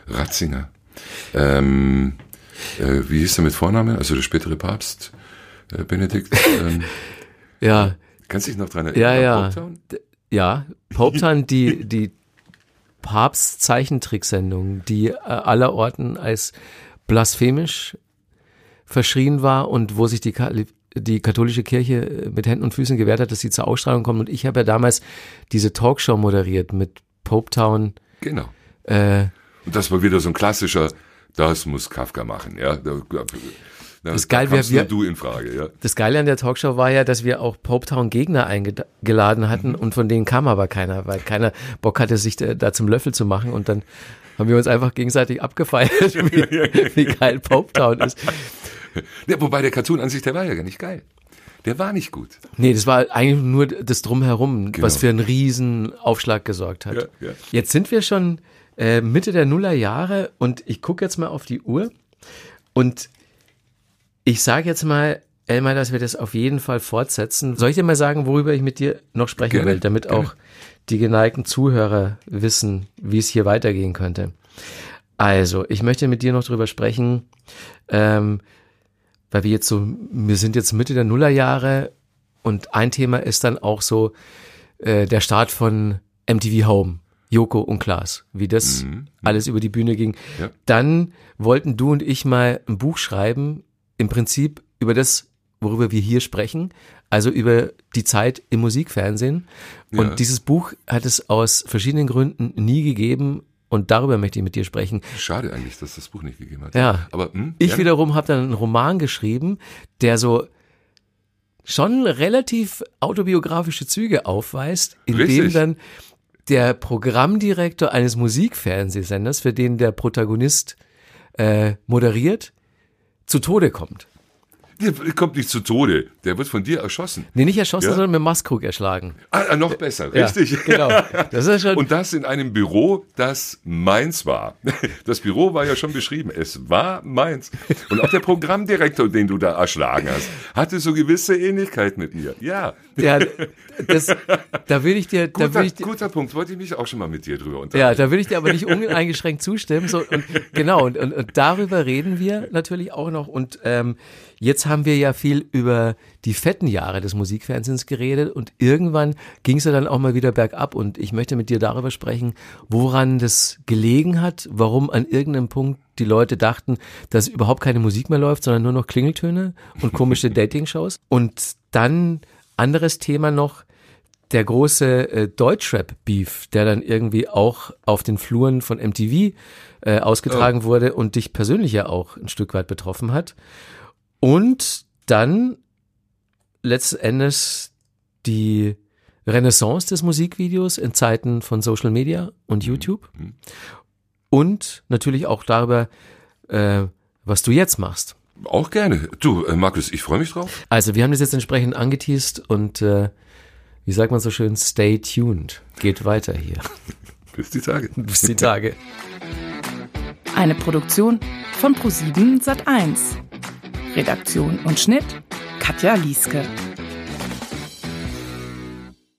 Ratzinger. Ähm, äh, wie hieß der mit Vorname? Also der spätere Papst, äh, Benedikt. Ähm, ja. Kannst du dich noch dran erinnern? Ja, ja. Popetown? Ja, Popetown, die, die Papst Zeichentricksendung, die äh, allerorten als blasphemisch verschrien war und wo sich die, die katholische Kirche äh, mit Händen und Füßen gewehrt hat, dass sie zur Ausstrahlung kommt. Und ich habe ja damals diese Talkshow moderiert mit Popetown. Genau. Äh, und das war wieder so ein klassischer, das muss Kafka machen, ja. Na, das, geil, wir, wir, du in Frage, ja. das Geile an der Talkshow war ja, dass wir auch Popetown Gegner eingeladen hatten mhm. und von denen kam aber keiner, weil keiner Bock hatte, sich da, da, zum Löffel zu machen und dann haben wir uns einfach gegenseitig abgefeiert, wie, wie geil Popetown ist. Ja, wobei der Cartoon an sich, der war ja gar nicht geil. Der war nicht gut. Nee, das war eigentlich nur das Drumherum, genau. was für einen riesen Aufschlag gesorgt hat. Ja, ja. Jetzt sind wir schon äh, Mitte der Nullerjahre und ich gucke jetzt mal auf die Uhr und ich sage jetzt mal, Elmar, dass wir das auf jeden Fall fortsetzen. Soll ich dir mal sagen, worüber ich mit dir noch sprechen gerne, will, damit gerne. auch die geneigten Zuhörer wissen, wie es hier weitergehen könnte? Also, ich möchte mit dir noch drüber sprechen, ähm, weil wir jetzt so, wir sind jetzt Mitte der Nullerjahre und ein Thema ist dann auch so äh, der Start von MTV Home. Joko und Klaas, wie das mhm. alles über die Bühne ging. Ja. Dann wollten du und ich mal ein Buch schreiben im Prinzip über das, worüber wir hier sprechen, also über die Zeit im Musikfernsehen. Und ja. dieses Buch hat es aus verschiedenen Gründen nie gegeben. Und darüber möchte ich mit dir sprechen. Schade eigentlich, dass das Buch nicht gegeben hat. Ja, aber hm, ich wiederum habe dann einen Roman geschrieben, der so schon relativ autobiografische Züge aufweist, in Richtig. dem dann der Programmdirektor eines Musikfernsehsenders, für den der Protagonist äh, moderiert, zu Tode kommt. Der kommt nicht zu Tode, der wird von dir erschossen. Nee, nicht erschossen, ja? sondern mit Maskrug erschlagen. Ah, ah noch besser, richtig. Ja, genau. Das ist schon Und das in einem Büro, das meins war. Das Büro war ja schon beschrieben, es war meins. Und auch der Programmdirektor, den du da erschlagen hast, hatte so gewisse Ähnlichkeit mit mir. Ja. Ja, das, da will ich dir, guter, da will ich dir, guter Punkt, wollte ich mich auch schon mal mit dir drüber unterhalten. Ja, da will ich dir aber nicht uneingeschränkt zustimmen. So, und, genau, und, und, und darüber reden wir natürlich auch noch. Und ähm, jetzt haben wir ja viel über die fetten Jahre des Musikfernsehens geredet und irgendwann ging es ja dann auch mal wieder bergab und ich möchte mit dir darüber sprechen, woran das gelegen hat, warum an irgendeinem Punkt die Leute dachten, dass überhaupt keine Musik mehr läuft, sondern nur noch Klingeltöne und komische Dating-Shows. Und dann anderes Thema noch, der große äh, Deutschrap-Beef, der dann irgendwie auch auf den Fluren von MTV äh, ausgetragen oh. wurde und dich persönlich ja auch ein Stück weit betroffen hat. Und dann letzten Endes die Renaissance des Musikvideos in Zeiten von Social Media und mhm. YouTube. Mhm. Und natürlich auch darüber, äh, was du jetzt machst. Auch gerne. Du, äh, Markus, ich freue mich drauf. Also, wir haben das jetzt entsprechend angeteased und äh, wie sagt man so schön, stay tuned. Geht weiter hier. Bis die Tage. Bis die Tage. Eine Produktion von Pro7 Sat1. Redaktion und Schnitt Katja Lieske.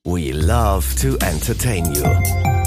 We love to entertain you.